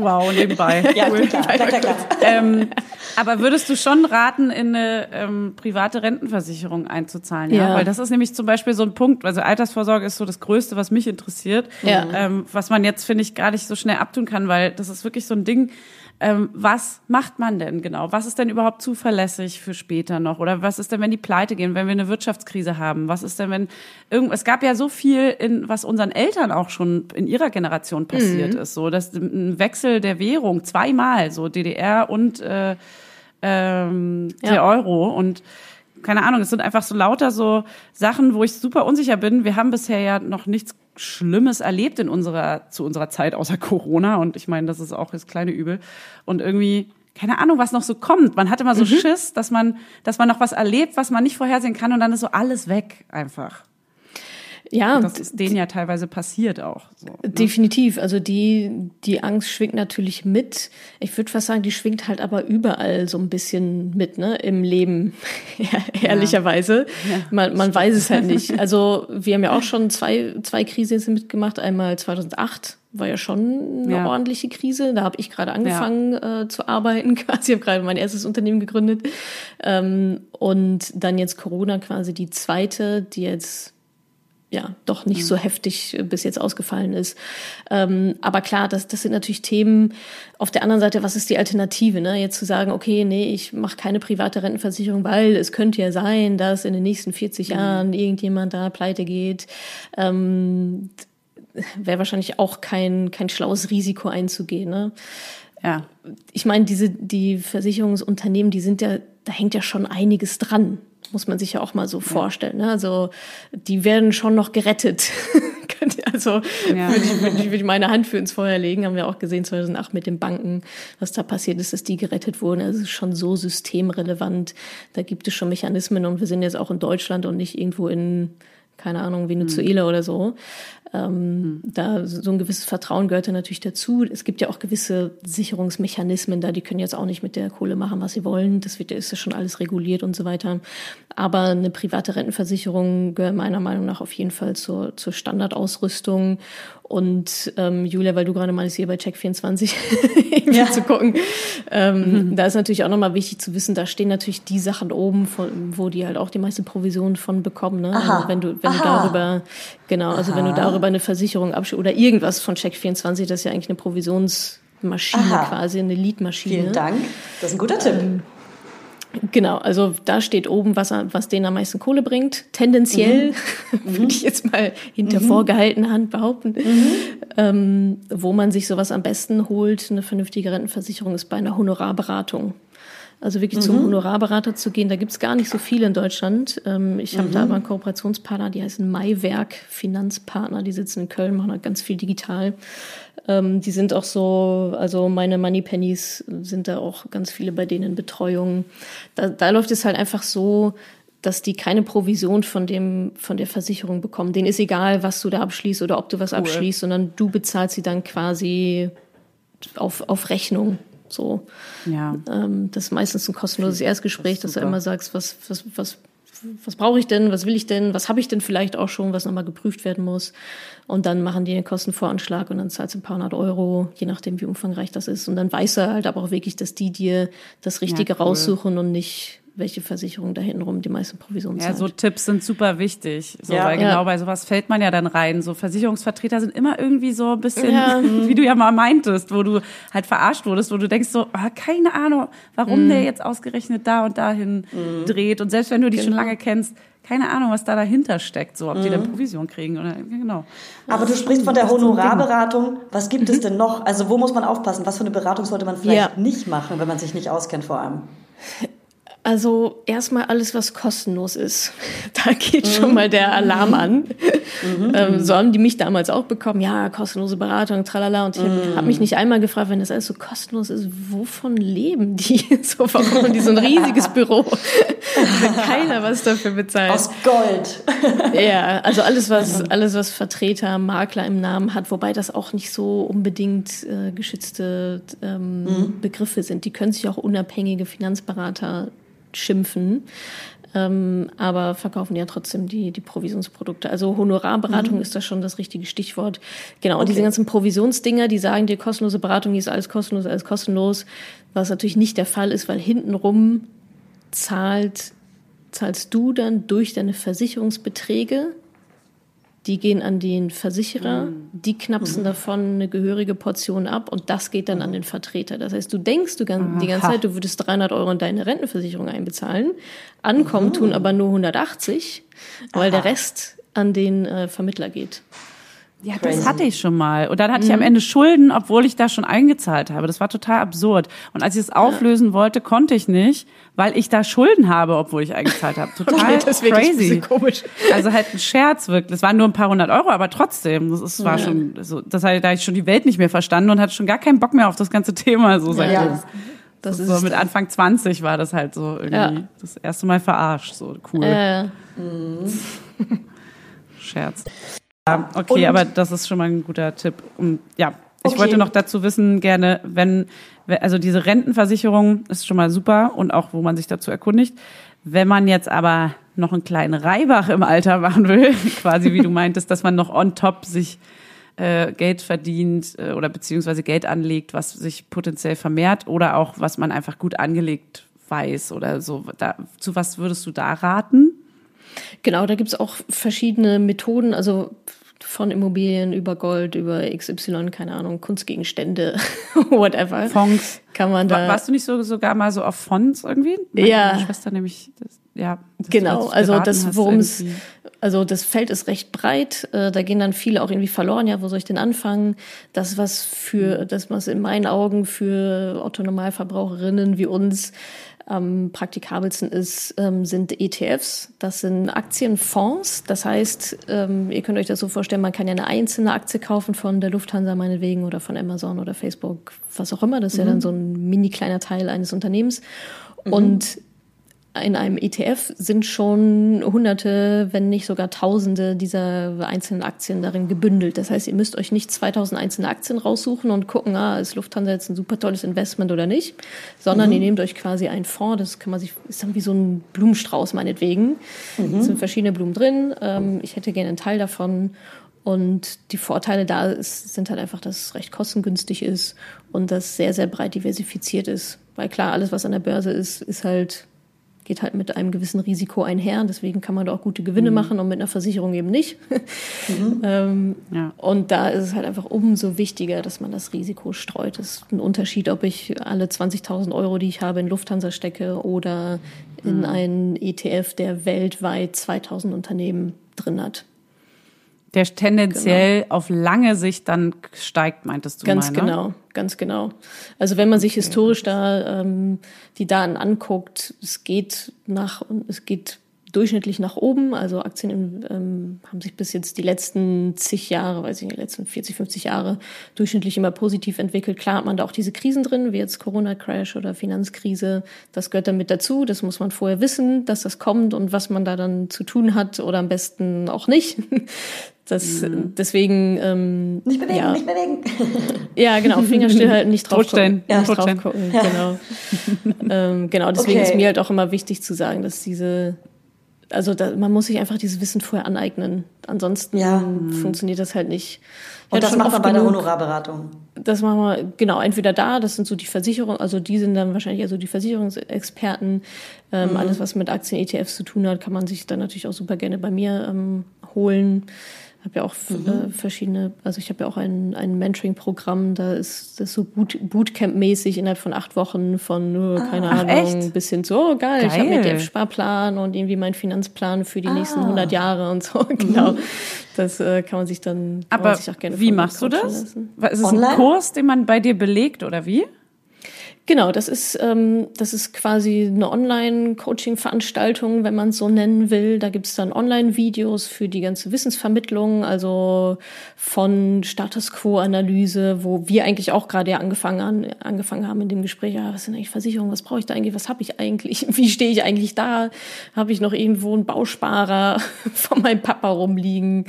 Wow, nebenbei. ja, klar, klar, klar, klar. ähm, aber würdest du schon raten, in eine ähm, private Rentenversicherung einzuzahlen? Ja? Ja. Weil das ist nämlich zum Beispiel so ein Punkt, also Altersvorsorge ist so das Größte, was mich interessiert, Ja. ähm, was man jetzt, finde ich, gar nicht so schnell abtun kann, weil das ist wirklich so ein Ding, ähm, was macht man denn genau? Was ist denn überhaupt zuverlässig für später noch? Oder was ist denn, wenn die pleite gehen, wenn wir eine Wirtschaftskrise haben? Was ist denn, wenn irgend, es gab ja so viel, in, was unseren Eltern auch schon in ihrer Generation passiert ist, so, dass ein Wechsel der Währung zweimal, so DDR und äh, ähm, Ja. der Euro und keine Ahnung, es sind einfach so lauter so Sachen, wo ich super unsicher bin. Wir haben bisher ja noch nichts Schlimmes erlebt in unserer, zu unserer Zeit außer Corona. Und ich meine, das ist auch das kleine Übel. Und irgendwie, keine Ahnung, was noch so kommt. Man hat immer so Schiss, dass man, dass man noch was erlebt, was man nicht vorhersehen kann und dann ist so alles weg einfach. Ja, Das ist denen ja teilweise passiert auch. So, ne? Definitiv. Also die, die Angst schwingt natürlich mit. Ich würde fast sagen, die schwingt halt aber überall so ein bisschen mit, ne, im Leben, ja, ehrlicherweise. man man weiß es halt nicht. Also wir haben ja auch schon zwei, zwei Krisen mitgemacht. Einmal 2008 war ja schon eine Ja. ordentliche Krise. Da habe ich gerade angefangen äh, zu arbeiten, quasi. Ich habe gerade mein erstes Unternehmen gegründet. Ähm, und dann jetzt Corona quasi die zweite, die jetzt ja doch nicht so heftig äh, bis jetzt ausgefallen ist. Ähm, aber klar, das, das sind natürlich Themen. Auf der anderen Seite, was ist die Alternative? Ne? Jetzt zu sagen, okay, nee, ich mache keine private Rentenversicherung, weil es könnte ja sein, dass in den nächsten 40 Jahren irgendjemand da pleite geht. Ähm, Wäre wahrscheinlich auch kein, kein schlaues Risiko einzugehen. Ne? Ja. ich meine, diese, die Versicherungsunternehmen, die sind ja, da hängt ja schon einiges dran. Muss man sich ja auch mal so ja. vorstellen. Ne? Also die werden schon noch gerettet. also ja. würde, ich, würde, ich, würde ich meine Hand für ins Feuer legen. Haben wir auch gesehen 2008 mit den Banken, was da passiert ist, dass die gerettet wurden. Also es ist schon so systemrelevant. Da gibt es schon Mechanismen und wir sind jetzt auch in Deutschland und nicht irgendwo in keine Ahnung, Venezuela mhm. oder so. Ähm, mhm. Da so ein gewisses Vertrauen gehört da natürlich dazu. Es gibt ja auch gewisse Sicherungsmechanismen da, die können jetzt auch nicht mit der Kohle machen, was sie wollen. Das wird, ist ja schon alles reguliert und so weiter. Aber eine private Rentenversicherung gehört meiner Meinung nach auf jeden Fall zur, zur Standardausrüstung. Und ähm, Julia, weil du gerade mal hier bei Check24 ja. zu gucken, ähm, mhm. da ist natürlich auch nochmal wichtig zu wissen, da stehen natürlich die Sachen oben, von, wo die halt auch die meiste Provision von bekommen. Ne? Also wenn du, wenn Aha. du darüber, genau, also Aha. wenn du darüber eine Versicherung abschließt oder irgendwas von Check24, das ist ja eigentlich eine Provisionsmaschine Aha. quasi, eine Leadmaschine. Vielen Dank. Das ist ein guter Tipp. Genau, also da steht oben, was, was denen am meisten Kohle bringt. Tendenziell, mhm. würde ich jetzt mal hinter mhm. vorgehaltener Hand behaupten. Mhm. Ähm, wo man sich sowas am besten holt, eine vernünftige Rentenversicherung, ist bei einer Honorarberatung. Also wirklich zum mhm. Honorarberater zu gehen, da gibt's gar nicht so viel in Deutschland. Ähm, ich habe da mhm. aber einen Kooperationspartner, die heißen Maiwerk Finanzpartner, die sitzen in Köln, machen halt ganz viel digital. Ähm, die sind auch so, also meine Moneypennies sind da auch ganz viele bei denen in Betreuung. Da, da läuft es halt einfach so, dass die keine Provision von dem von der Versicherung bekommen. Denen ist egal, was du da abschließt oder ob du was cool. abschließt, sondern du bezahlst sie dann quasi auf, auf Rechnung. So. Ja. Ähm, das ist meistens ein kostenloses Erstgespräch, das dass du immer sagst, was, was, was was brauche ich denn, was will ich denn, was habe ich denn vielleicht auch schon, was nochmal geprüft werden muss. Und dann machen die einen Kostenvoranschlag und dann zahlst du ein paar hundert Euro, je nachdem, wie umfangreich das ist. Und dann weißt du halt aber auch wirklich, dass die dir das Richtige ja, cool. raussuchen und nicht welche Versicherung da hintenrum die meisten Provisionen zahlt. Ja, so Tipps sind super wichtig. So, ja. weil genau ja. bei sowas fällt man ja dann rein. So Versicherungsvertreter sind immer irgendwie so ein bisschen, ja. wie du ja mal meintest, wo du halt verarscht wurdest, wo du denkst so, oh, keine Ahnung, warum mhm. der jetzt ausgerechnet da und dahin mhm. dreht. Und selbst wenn du die genau. schon lange kennst, keine Ahnung, was da dahinter steckt, so ob mhm. die dann Provision kriegen oder genau. Aber du sprichst von der Honorarberatung. Was gibt es mhm. denn noch? Also wo muss man aufpassen? Was für eine Beratung sollte man vielleicht nicht machen, wenn man sich nicht auskennt vor allem? Also erstmal alles, was kostenlos ist. Da geht schon mhm. mal der Alarm an. Mhm. Ähm, so haben die mich damals auch bekommen. Ja, kostenlose Beratung, tralala. Und ich mhm. habe mich nicht einmal gefragt, wenn das alles so kostenlos ist, wovon leben die? So, warum haben die so ein riesiges Büro? Wenn keiner was dafür bezahlt. Aus Gold. ja, also alles, was, alles, was Vertreter, Makler im Namen hat, wobei das auch nicht so unbedingt äh, geschützte ähm, mhm. Begriffe sind. Die können sich auch unabhängige Finanzberater schimpfen. Ähm, aber verkaufen ja trotzdem die, die Provisionsprodukte. Also Honorarberatung mhm. ist da schon das richtige Stichwort. Genau, okay. und diese ganzen Provisionsdinger, die sagen dir kostenlose Beratung, die ist alles kostenlos, alles kostenlos, was natürlich nicht der Fall ist, weil hintenrum zahlt, zahlst du dann durch deine Versicherungsbeträge die gehen an den Versicherer, mhm. die knapsen mhm. davon eine gehörige Portion ab und das geht dann an den Vertreter. Das heißt, du denkst du ganz, die ganze Zeit, du würdest 300 Euro in deine Rentenversicherung einbezahlen, ankommen mhm. tun aber nur 180, weil Aha. der Rest an den äh, Vermittler geht. Ja, Crazy. das hatte ich schon mal. Und dann hatte mhm. ich am Ende Schulden, obwohl ich da schon eingezahlt habe. Das war total absurd. Und als ich es auflösen ja. wollte, konnte ich nicht, weil ich da Schulden habe, obwohl ich eingezahlt habe. Total das crazy. komisch. Also halt ein Scherz wirklich. Das waren nur ein paar hundert Euro, aber trotzdem. Das ist, war ja. schon so, das hat da ich schon die Welt nicht mehr verstanden und hatte schon gar keinen Bock mehr auf das ganze Thema. So seit ja. Das, das ist so mit Anfang 20 war das halt so irgendwie ja. das erste Mal verarscht. So cool. Äh. Scherz. Ja, okay, und, aber das ist schon mal ein guter Tipp. Und ja, ich okay. wollte noch dazu wissen, gerne, wenn, also diese Rentenversicherung ist schon mal super und auch, wo man sich dazu erkundigt. Wenn man jetzt aber noch einen kleinen Reibach im Alter machen will, quasi wie du meintest, dass man noch on top sich äh, Geld verdient äh, oder beziehungsweise Geld anlegt, was sich potenziell vermehrt oder auch was man einfach gut angelegt weiß oder so. Da, zu was würdest du da raten? Genau, da gibt's auch verschiedene Methoden, also von Immobilien über Gold, über XY, keine Ahnung, Kunstgegenstände, whatever. Fonds. Kann man da. Warst du nicht so sogar mal so auf Fonds irgendwie? Meine ja. Schwester nämlich, das, ja. Das genau, also das, worum es, also das Feld ist recht breit, äh, da gehen dann viele auch irgendwie verloren, ja, wo soll ich denn anfangen? Das, was für, das, was in meinen Augen für Autonomalverbraucherinnen wie uns am praktikabelsten ist, ähm, sind ETFs. Das sind Aktienfonds. Das heißt, ähm, ihr könnt euch das so vorstellen, man kann ja eine einzelne Aktie kaufen von der Lufthansa meinetwegen oder von Amazon oder Facebook, was auch immer. Das ist mhm. ja dann so ein mini kleiner Teil eines Unternehmens. Mhm. Und in einem ETF sind schon hunderte, wenn nicht sogar tausende dieser einzelnen Aktien darin gebündelt. Das heißt, ihr müsst euch nicht 2000 einzelne Aktien raussuchen und gucken, ah, ist Lufthansa jetzt ein super tolles Investment oder nicht, sondern mhm. ihr nehmt euch quasi einen Fonds, das kann man sich, ist dann wie so ein Blumenstrauß meinetwegen. Mhm. Es sind verschiedene Blumen drin. Ähm, ich hätte gerne einen Teil davon. Und die Vorteile da ist, sind halt einfach, dass es recht kostengünstig ist und das sehr, sehr breit diversifiziert ist. Weil klar, alles, was an der Börse ist, ist halt geht halt mit einem gewissen Risiko einher. Deswegen kann man da auch gute Gewinne mhm. machen und mit einer Versicherung eben nicht. Mhm. ähm, ja. Und da ist es halt einfach umso wichtiger, dass man das Risiko streut. Es ist ein Unterschied, ob ich alle 20.000 Euro, die ich habe, in Lufthansa stecke oder in mhm. einen ETF, der weltweit 2.000 Unternehmen drin hat. Der tendenziell genau. auf lange Sicht dann steigt, meintest du Ganz mal, ne? genau, ganz genau. Also wenn man sich historisch da ähm, die Daten anguckt, es geht nach, es geht durchschnittlich nach oben. Also Aktien ähm, haben sich bis jetzt die letzten zig Jahre, weiß ich nicht, die letzten 40, 50 Jahre durchschnittlich immer positiv entwickelt. Klar hat man da auch diese Krisen drin, wie jetzt Corona-Crash oder Finanzkrise. Das gehört damit dazu. Das muss man vorher wissen, dass das kommt und was man da dann zu tun hat oder am besten auch nicht. Das, mhm. deswegen ähm, nicht bewegen, ja. nicht bewegen. ja, genau, Finger stillhalten, nicht drauf gucken. Ja, nicht drauf gucken, ja. genau. ähm, genau, deswegen okay. ist mir halt auch immer wichtig zu sagen, dass diese also da, man muss sich einfach dieses Wissen vorher aneignen. Ansonsten ja. funktioniert das halt nicht. Ich Und das macht man bei genug, der Honorarberatung. Das machen wir, genau, entweder da, das sind so die Versicherungen, also die sind dann wahrscheinlich also die Versicherungsexperten. Ähm, mhm. Alles, was mit Aktien, ETFs zu tun hat, kann man sich dann natürlich auch super gerne bei mir ähm, holen habe ja auch mhm. äh, verschiedene, also ich habe ja auch ein, ein Mentoring-Programm, da ist das so Boot, Bootcamp-mäßig innerhalb von acht Wochen von, oh, keine ah, Ahnung, echt? bis hin zu, oh geil, geil. ich habe mir den Sparplan und irgendwie meinen Finanzplan für die ah. nächsten 100 Jahre und so, genau. Mhm. Das äh, kann man sich dann Aber sich auch gerne wie machst du das? Lassen. Ist es Online? ein Kurs, den man bei dir belegt oder wie? Genau, das ist, ähm, das ist quasi eine Online-Coaching-Veranstaltung, wenn man es so nennen will. Da gibt's dann Online-Videos für die ganze Wissensvermittlung, also von Status Quo-Analyse, wo wir eigentlich auch gerade ja angefangen, an, angefangen haben in dem Gespräch, ja, was sind eigentlich Versicherungen, was brauche ich da eigentlich, was habe ich eigentlich, wie stehe ich eigentlich da, habe ich noch irgendwo einen Bausparer von meinem Papa rumliegen.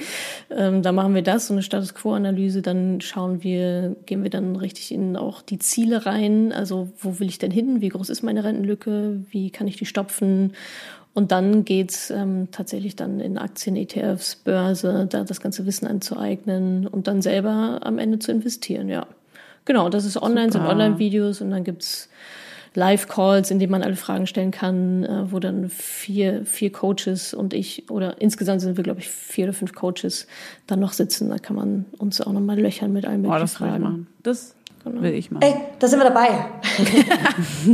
Ähm, da machen wir das, so eine Status Quo-Analyse, dann schauen wir, gehen wir dann richtig in auch die Ziele rein, also wo will ich denn hin? Wie groß ist meine Rentenlücke? Wie kann ich die stopfen? Und dann geht's ähm, tatsächlich dann in Aktien, ETFs, Börse, da das ganze Wissen anzueignen und dann selber am Ende zu investieren, ja. Genau, das ist online, Super. sind Online-Videos und dann gibt's Live-Calls, in denen man alle Fragen stellen kann, äh, wo dann vier, vier Coaches und ich, oder insgesamt sind wir, glaube ich, vier oder fünf Coaches dann noch sitzen. Da kann man uns auch nochmal löchern mit allen möglichen oh, das Fragen. Das Genau. Will ich mal. Ey, da sind wir dabei.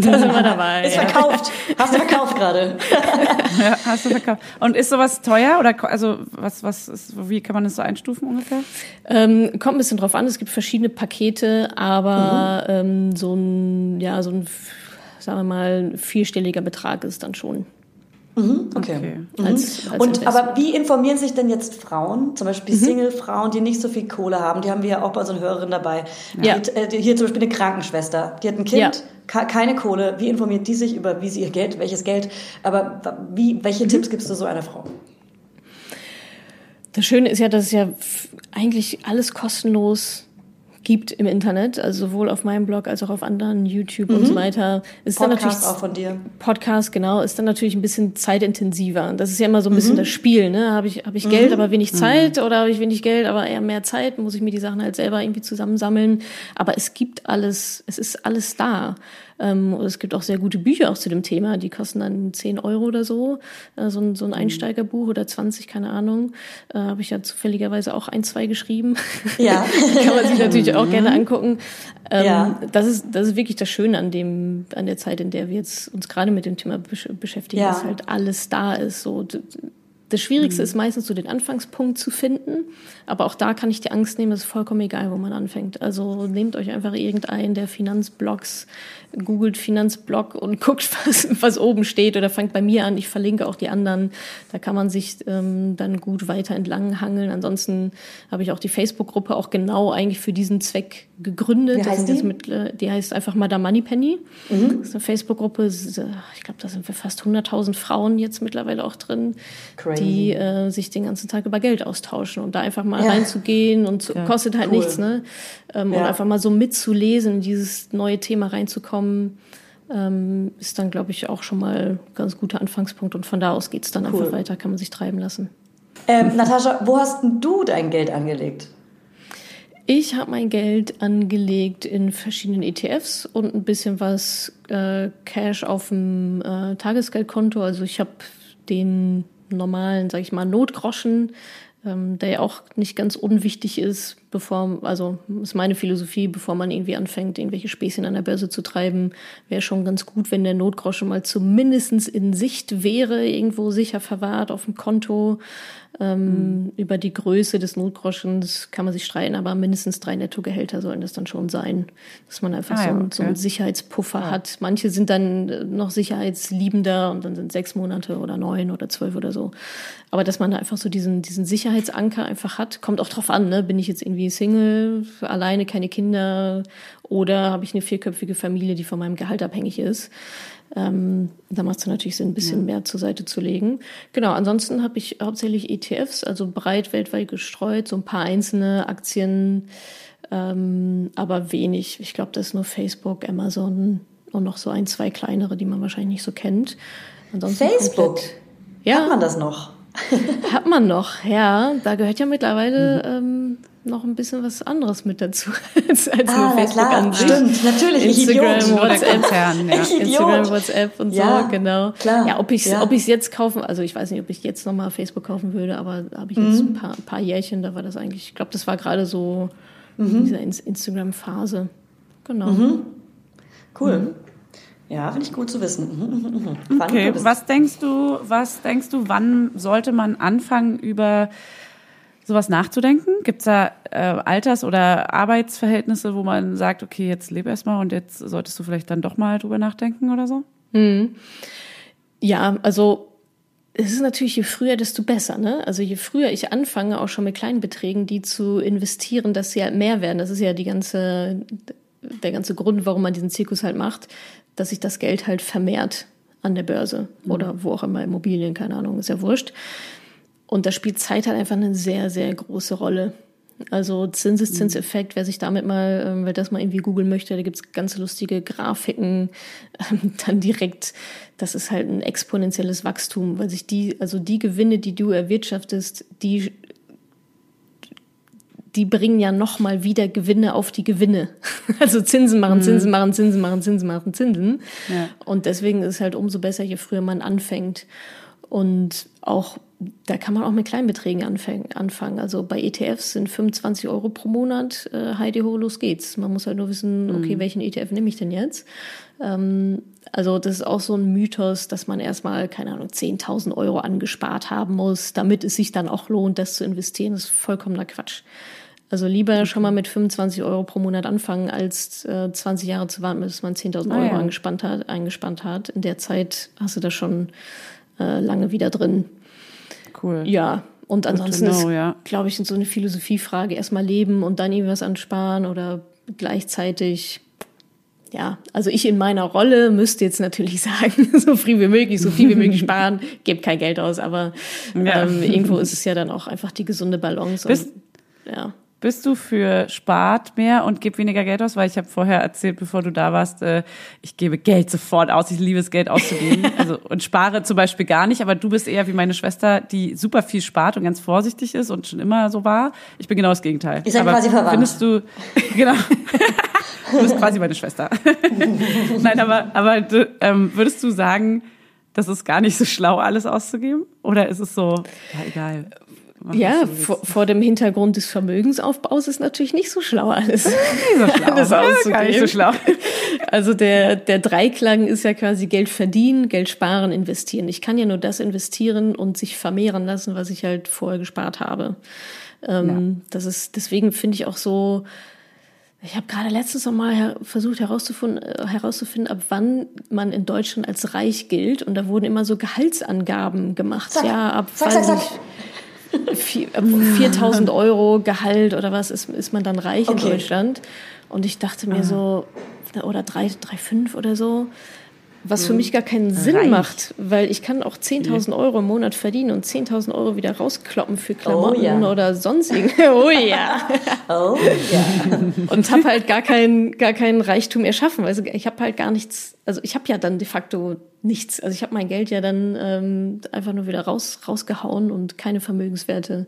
da sind wir dabei. Ist verkauft. Hast du verkauft gerade? ja, hast du verkauft. Und ist sowas teuer oder also was was ist, wie kann man das so einstufen ungefähr? Ähm, kommt ein bisschen drauf an. Es gibt verschiedene Pakete, aber mhm. ähm, so ein ja so ein sagen wir mal vierstelliger Betrag ist dann schon. Mhm, okay. okay. Mhm. Als, als und aber wie informieren sich denn jetzt Frauen, zum Beispiel mhm. Single-Frauen, die nicht so viel Kohle haben? Die haben wir ja auch bei unseren Hörerinnen dabei. Ja. Die, äh, hier zum Beispiel eine Krankenschwester, die hat ein Kind, ja. keine Kohle. Wie informiert die sich über, wie sie ihr Geld, welches Geld? Aber wie, welche mhm. Tipps gibst du so einer Frau? Das Schöne ist ja, dass es ja eigentlich alles kostenlos gibt im Internet, also sowohl auf meinem Blog als auch auf anderen YouTube mhm. und so weiter. Ist Podcast dann natürlich auch von dir. Podcast genau, ist dann natürlich ein bisschen zeitintensiver. Das ist ja immer so ein bisschen mhm. das Spiel, ne? Habe ich habe ich Geld, mhm. aber wenig Zeit mhm. oder habe ich wenig Geld, aber eher mehr Zeit, muss ich mir die Sachen halt selber irgendwie zusammensammeln, aber es gibt alles, es ist alles da. Ähm, es gibt auch sehr gute Bücher auch zu dem Thema, die kosten dann 10 Euro oder so. Äh, so, ein, so ein mhm. Einsteigerbuch oder 20, keine Ahnung. Äh, Habe ich ja zufälligerweise auch ein, zwei geschrieben. Ja. Kann man sich natürlich auch gerne mhm. angucken. Ähm, ja. das, ist, das ist wirklich das Schöne an, dem, an der Zeit, in der wir jetzt uns gerade mit dem Thema besch beschäftigen, ja. dass halt alles da ist. So, Das Schwierigste mhm. ist meistens so den Anfangspunkt zu finden. Aber auch da kann ich die Angst nehmen, es ist vollkommen egal, wo man anfängt. Also nehmt euch einfach irgendeinen der Finanzblogs, googelt Finanzblog und guckt, was, was oben steht oder fangt bei mir an. Ich verlinke auch die anderen. Da kann man sich ähm, dann gut weiter entlang hangeln. Ansonsten habe ich auch die Facebook-Gruppe auch genau eigentlich für diesen Zweck gegründet. Wie heißt die? Mit, äh, die heißt einfach Madame Moneypenny. Mhm. Das ist eine Facebook-Gruppe. Ich glaube, da sind wir fast 100.000 Frauen jetzt mittlerweile auch drin. Crazy die äh, sich den ganzen Tag über Geld austauschen und da einfach mal ja. reinzugehen und so, ja, kostet halt cool. nichts, ne? Ähm, ja. Und einfach mal so mitzulesen, in dieses neue Thema reinzukommen, ähm, ist dann, glaube ich, auch schon mal ein ganz guter Anfangspunkt und von da aus geht es dann cool. einfach weiter, kann man sich treiben lassen. Ähm, Natascha, wo hast du dein Geld angelegt? Ich habe mein Geld angelegt in verschiedenen ETFs und ein bisschen was äh, Cash auf dem äh, Tagesgeldkonto. Also ich habe den normalen, sag ich mal, Notgroschen, ähm, der ja auch nicht ganz unwichtig ist, bevor, also ist meine Philosophie, bevor man irgendwie anfängt, irgendwelche Späßchen an der Börse zu treiben, wäre schon ganz gut, wenn der Notgroschen mal zumindestens in Sicht wäre, irgendwo sicher verwahrt auf dem Konto. Ähm, mhm. Über die Größe des Notgroschens kann man sich streiten, aber mindestens drei Nettogehälter sollen das dann schon sein, dass man einfach ah, so, ja, okay. so, einen Sicherheitspuffer ja. hat. Manche sind dann noch sicherheitsliebender und dann sind sechs Monate oder neun oder zwölf oder so. Aber dass man da einfach so diesen, diesen Sicherheitsanker einfach hat, kommt auch drauf an, ne? Bin ich jetzt irgendwie Single, alleine, keine Kinder oder habe ich eine vierköpfige Familie, die von meinem Gehalt abhängig ist? Ähm, da macht es natürlich Sinn, ein bisschen ja. mehr zur Seite zu legen. Genau, ansonsten habe ich hauptsächlich ETFs, also breit weltweit gestreut, so ein paar einzelne Aktien, ähm, aber wenig. Ich glaube, das ist nur Facebook, Amazon und noch so ein, zwei kleinere, die man wahrscheinlich nicht so kennt. Ansonsten Facebook? Komplett, ja. Hat man das noch? Hat man noch, ja. Da gehört ja mittlerweile mhm. ähm, noch ein bisschen was anderes mit dazu als, als ah, nur Facebook klar. an sich. Stimmt, natürlich. Instagram, Idiot. WhatsApp, Konzern, ja. Instagram, WhatsApp und ja, so, genau. Klar. Ja, ob ich ja. ob ich jetzt kaufen, also ich weiß nicht, ob ich jetzt nochmal Facebook kaufen würde, aber da habe ich jetzt mhm. ein paar, ein paar Jährchen, da war das eigentlich, ich glaube, das war gerade so mhm. diese Instagram-Phase. Genau. Mhm. Cool. Mhm. Ja, finde ich gut zu wissen. Mhm, okay, was denkst du, was denkst du, wann sollte man anfangen, über sowas nachzudenken? Gibt es da äh, Alters- oder Arbeitsverhältnisse, wo man sagt, okay, jetzt lebe erstmal und jetzt solltest du vielleicht dann doch mal drüber nachdenken oder so? Mhm. Ja, also es ist natürlich, je früher, desto besser. Ne? Also je früher ich anfange, auch schon mit kleinen Beträgen, die zu investieren, dass sie halt mehr werden. Das ist ja die ganze, der ganze Grund, warum man diesen Zirkus halt macht, dass sich das Geld halt vermehrt an der Börse mhm. oder wo auch immer, Immobilien, keine Ahnung, ist ja wurscht. Und da spielt Zeit halt einfach eine sehr, sehr große Rolle. Also Zinseszinseffekt, wer sich damit mal, ähm, wer das mal irgendwie googeln möchte, da gibt's ganz lustige Grafiken, dann direkt, das ist halt ein exponentielles Wachstum, weil sich die, also die Gewinne, die du erwirtschaftest, die die bringen ja nochmal wieder Gewinne auf die Gewinne. Also Zinsen machen, mhm. Zinsen machen, Zinsen machen, Zinsen machen, Zinsen. Ja. Und deswegen ist es halt umso besser, je früher man anfängt. Und auch, da kann man auch mit Kleinbeträgen anfangen. Also bei ETFs sind 25 Euro pro Monat, äh, Heidi ho, los geht's. Man muss halt nur wissen, okay, mhm. welchen ETF nehme ich denn jetzt? Ähm, also das ist auch so ein Mythos, dass man erstmal, keine Ahnung, 10.000 Euro angespart haben muss, damit es sich dann auch lohnt, das zu investieren. Das ist vollkommener Quatsch. Also lieber schon mal mit 25 Euro pro Monat anfangen, als äh, 20 Jahre zu warten, bis man 10.000 Euro ah, ja. eingespannt, hat, eingespannt hat. In der Zeit hast du das schon äh, lange wieder drin. Cool. Ja, und ansonsten know, ist, ja. glaube ich, so eine Philosophiefrage. Erstmal leben und dann irgendwas ansparen oder gleichzeitig ja, also ich in meiner Rolle müsste jetzt natürlich sagen, so viel wie möglich, so viel wie möglich sparen, gebt kein Geld aus, aber ja. ähm, irgendwo ist es ja dann auch einfach die gesunde Balance. Bist, und, ja. Bist du für spart mehr und gib weniger Geld aus? Weil ich habe vorher erzählt, bevor du da warst, äh, ich gebe Geld sofort aus. Ich liebe es, Geld auszugeben. also und spare zum Beispiel gar nicht. Aber du bist eher wie meine Schwester, die super viel spart und ganz vorsichtig ist und schon immer so war. Ich bin genau das Gegenteil. Ist ja quasi verwandt. Findest du genau? du bist quasi meine Schwester. Nein, aber aber du, ähm, würdest du sagen, das ist gar nicht so schlau, alles auszugeben? Oder ist es so, ja, egal? Ja, vor, vor, dem Hintergrund des Vermögensaufbaus ist natürlich nicht so schlau alles. nicht so schlau. alles auszugeben. Nicht so schlau. Also der, der Dreiklang ist ja quasi Geld verdienen, Geld sparen, investieren. Ich kann ja nur das investieren und sich vermehren lassen, was ich halt vorher gespart habe. Ähm, ja. Das ist, deswegen finde ich auch so, ich habe gerade letztens noch mal versucht herauszufinden, äh, herauszufinden, ab wann man in Deutschland als reich gilt. Und da wurden immer so Gehaltsangaben gemacht. Zack. Ja, ab zack, zack, zack. 4000 Euro Gehalt oder was ist, ist man dann reich okay. in Deutschland. Und ich dachte mir Aha. so, oder 3,5 oder so. Was für mich gar keinen Sinn Reich. macht, weil ich kann auch 10.000 Euro im Monat verdienen und 10.000 Euro wieder rauskloppen für Klamotten oh, ja. oder sonstigen. Oh ja. oh ja. Und habe halt gar keinen gar keinen Reichtum erschaffen. Also ich habe halt gar nichts, also ich habe ja dann de facto nichts. Also ich habe mein Geld ja dann ähm, einfach nur wieder raus rausgehauen und keine Vermögenswerte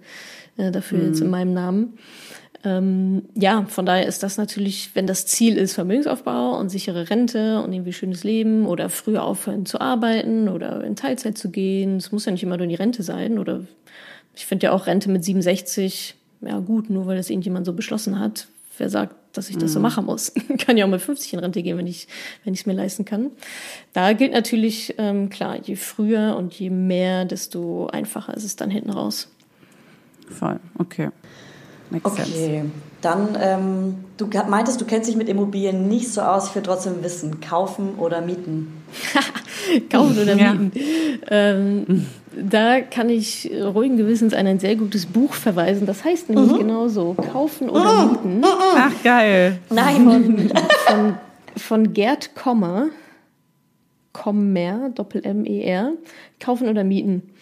äh, dafür mhm. jetzt in meinem Namen. Ähm, ja, von daher ist das natürlich, wenn das Ziel ist Vermögensaufbau und sichere Rente und irgendwie schönes Leben oder früher aufhören zu arbeiten oder in Teilzeit zu gehen, es muss ja nicht immer nur die Rente sein oder ich finde ja auch Rente mit 67, ja gut, nur weil das irgendjemand so beschlossen hat. Wer sagt, dass ich das mhm. so machen muss? kann ja auch mit 50 in Rente gehen, wenn ich wenn ich es mir leisten kann. Da gilt natürlich ähm, klar, je früher und je mehr, desto einfacher ist es dann hinten raus. Voll, okay. Makes okay, sense. dann ähm, du meintest, du kennst dich mit Immobilien nicht so aus. Ich will trotzdem wissen, kaufen oder mieten? kaufen oder mieten. Ähm, da kann ich ruhigen Gewissens an ein sehr gutes Buch verweisen. Das heißt nämlich mhm. genauso, kaufen oder mhm. mieten. Ach, geil. Nein. Von, von, von Gerd Kommer, Kommer, Doppel-M-E-R, kaufen oder mieten.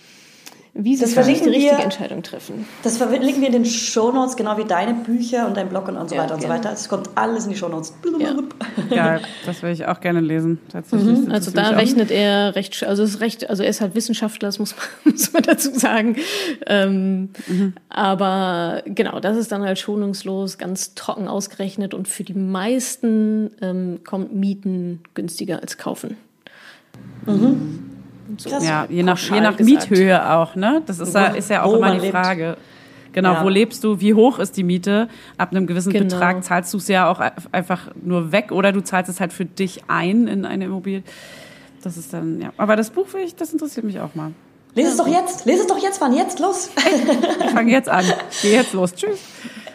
Wie Sie das die richtige wir, Entscheidung treffen. Das verlinken wir in den Shownotes, genau wie deine Bücher und dein Blog und, und so ja, weiter und gerne. so weiter. Es kommt alles in die Shownotes. Ja. ja, das will ich auch gerne lesen. Tatsächlich. Mhm. Also da rechnet auch. er recht, also ist recht, also er ist halt Wissenschaftler, das muss man, muss man dazu sagen. Ähm, mhm. Aber genau, das ist dann halt schonungslos, ganz trocken ausgerechnet und für die meisten ähm, kommt Mieten günstiger als kaufen. Mhm. So ja, je nach, je nach Miethöhe auch, ne? Das ist, ja, ist ja auch immer die Frage. Genau, ja. wo lebst du? Wie hoch ist die Miete? Ab einem gewissen genau. Betrag zahlst du es ja auch einfach nur weg oder du zahlst es halt für dich ein in eine Immobilie. Das ist dann, ja. Aber das Buch, ich, das interessiert mich auch mal. Lese es doch jetzt. Lese es doch jetzt, Mann. Jetzt, los. ich fange jetzt an. Geh jetzt los. Tschüss.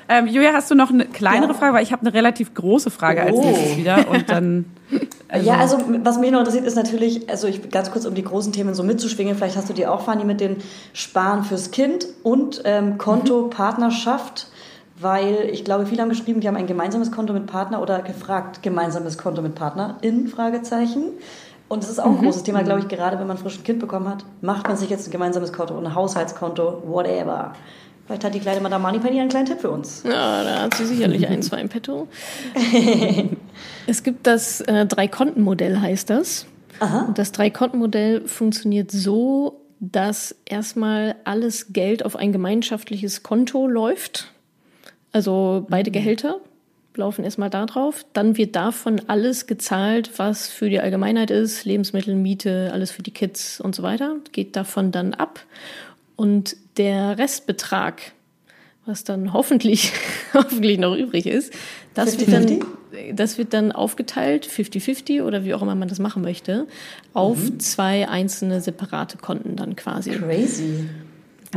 Ähm, Julia, hast du noch eine kleinere ja. Frage? Weil ich habe eine relativ große Frage als oh. nächstes wieder. Und dann. Also ja, also was mich noch interessiert, ist natürlich, also ich ganz kurz, um die großen Themen so mitzuschwingen, vielleicht hast du die auch, Fanny, mit den Sparen fürs Kind und ähm, Konto mhm. Partnerschaft. Weil ich glaube, viele haben geschrieben, die haben ein gemeinsames Konto mit Partner oder gefragt, gemeinsames Konto mit Partner in Fragezeichen. Und das ist auch ein mhm. großes Thema, glaube ich, gerade wenn man frisch ein Kind bekommen hat. Macht man sich jetzt ein gemeinsames Konto, ein Haushaltskonto, whatever. Vielleicht hat die kleine Madame Moneypenny einen kleinen Tipp für uns. Ja, da hat sie sicherlich ein, zwei im Petto. es gibt das äh, Drei-Konten-Modell, heißt das. Aha. Und das Drei-Konten-Modell funktioniert so, dass erstmal alles Geld auf ein gemeinschaftliches Konto läuft. Also beide mhm. Gehälter laufen erstmal da drauf. Dann wird davon alles gezahlt, was für die Allgemeinheit ist, Lebensmittel, Miete, alles für die Kids und so weiter, geht davon dann ab. Und der Restbetrag, was dann hoffentlich, hoffentlich noch übrig ist, das 50, wird dann, das wird dann aufgeteilt, 50-50 oder wie auch immer man das machen möchte, auf mhm. zwei einzelne separate Konten dann quasi. Crazy.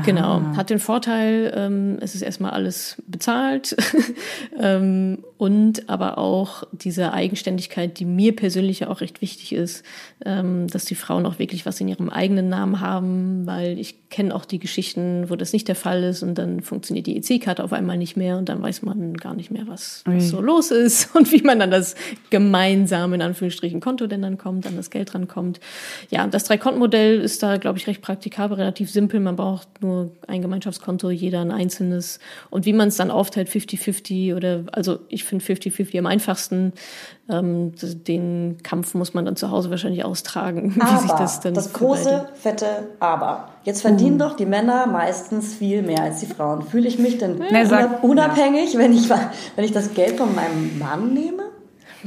Genau, ah. hat den Vorteil, ähm, es ist erstmal alles bezahlt ähm, und aber auch diese Eigenständigkeit, die mir persönlich ja auch recht wichtig ist, ähm, dass die Frauen auch wirklich was in ihrem eigenen Namen haben, weil ich kenne auch die Geschichten, wo das nicht der Fall ist und dann funktioniert die EC-Karte auf einmal nicht mehr und dann weiß man gar nicht mehr, was, was so los ist und wie man an das gemeinsame, in Anführungsstrichen, Konto denn dann kommt, an das Geld rankommt. Ja, das Drei-Konten-Modell ist da, glaube ich, recht praktikabel, relativ simpel. Man braucht nur ein Gemeinschaftskonto, jeder ein einzelnes. Und wie man es dann aufteilt, 50-50 oder, also ich finde 50-50 am einfachsten. Ähm, den Kampf muss man dann zu Hause wahrscheinlich austragen, aber, wie sich das dann Das große, fette Aber. Jetzt verdienen uh. doch die Männer meistens viel mehr als die Frauen. Fühle ich mich denn ja. unabhängig, wenn ich, wenn ich das Geld von meinem Mann nehme?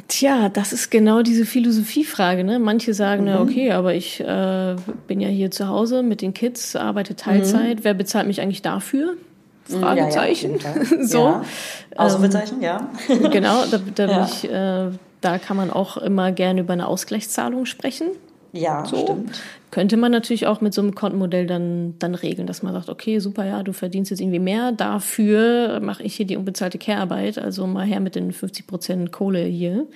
Tja, das ist genau diese Philosophiefrage. Ne? Manche sagen, mhm. na okay, aber ich äh, bin ja hier zu Hause mit den Kids, arbeite Teilzeit. Mhm. Wer bezahlt mich eigentlich dafür? Fragezeichen. Ja, ja, so. Ja. Ausrufezeichen, ähm, ja. genau, da, da. Ich, äh, da kann man auch immer gerne über eine Ausgleichszahlung sprechen. Ja, so. stimmt. Könnte man natürlich auch mit so einem Kontenmodell dann, dann regeln, dass man sagt, okay, super, ja, du verdienst jetzt irgendwie mehr, dafür mache ich hier die unbezahlte Care-Arbeit, also mal her mit den 50 Prozent Kohle hier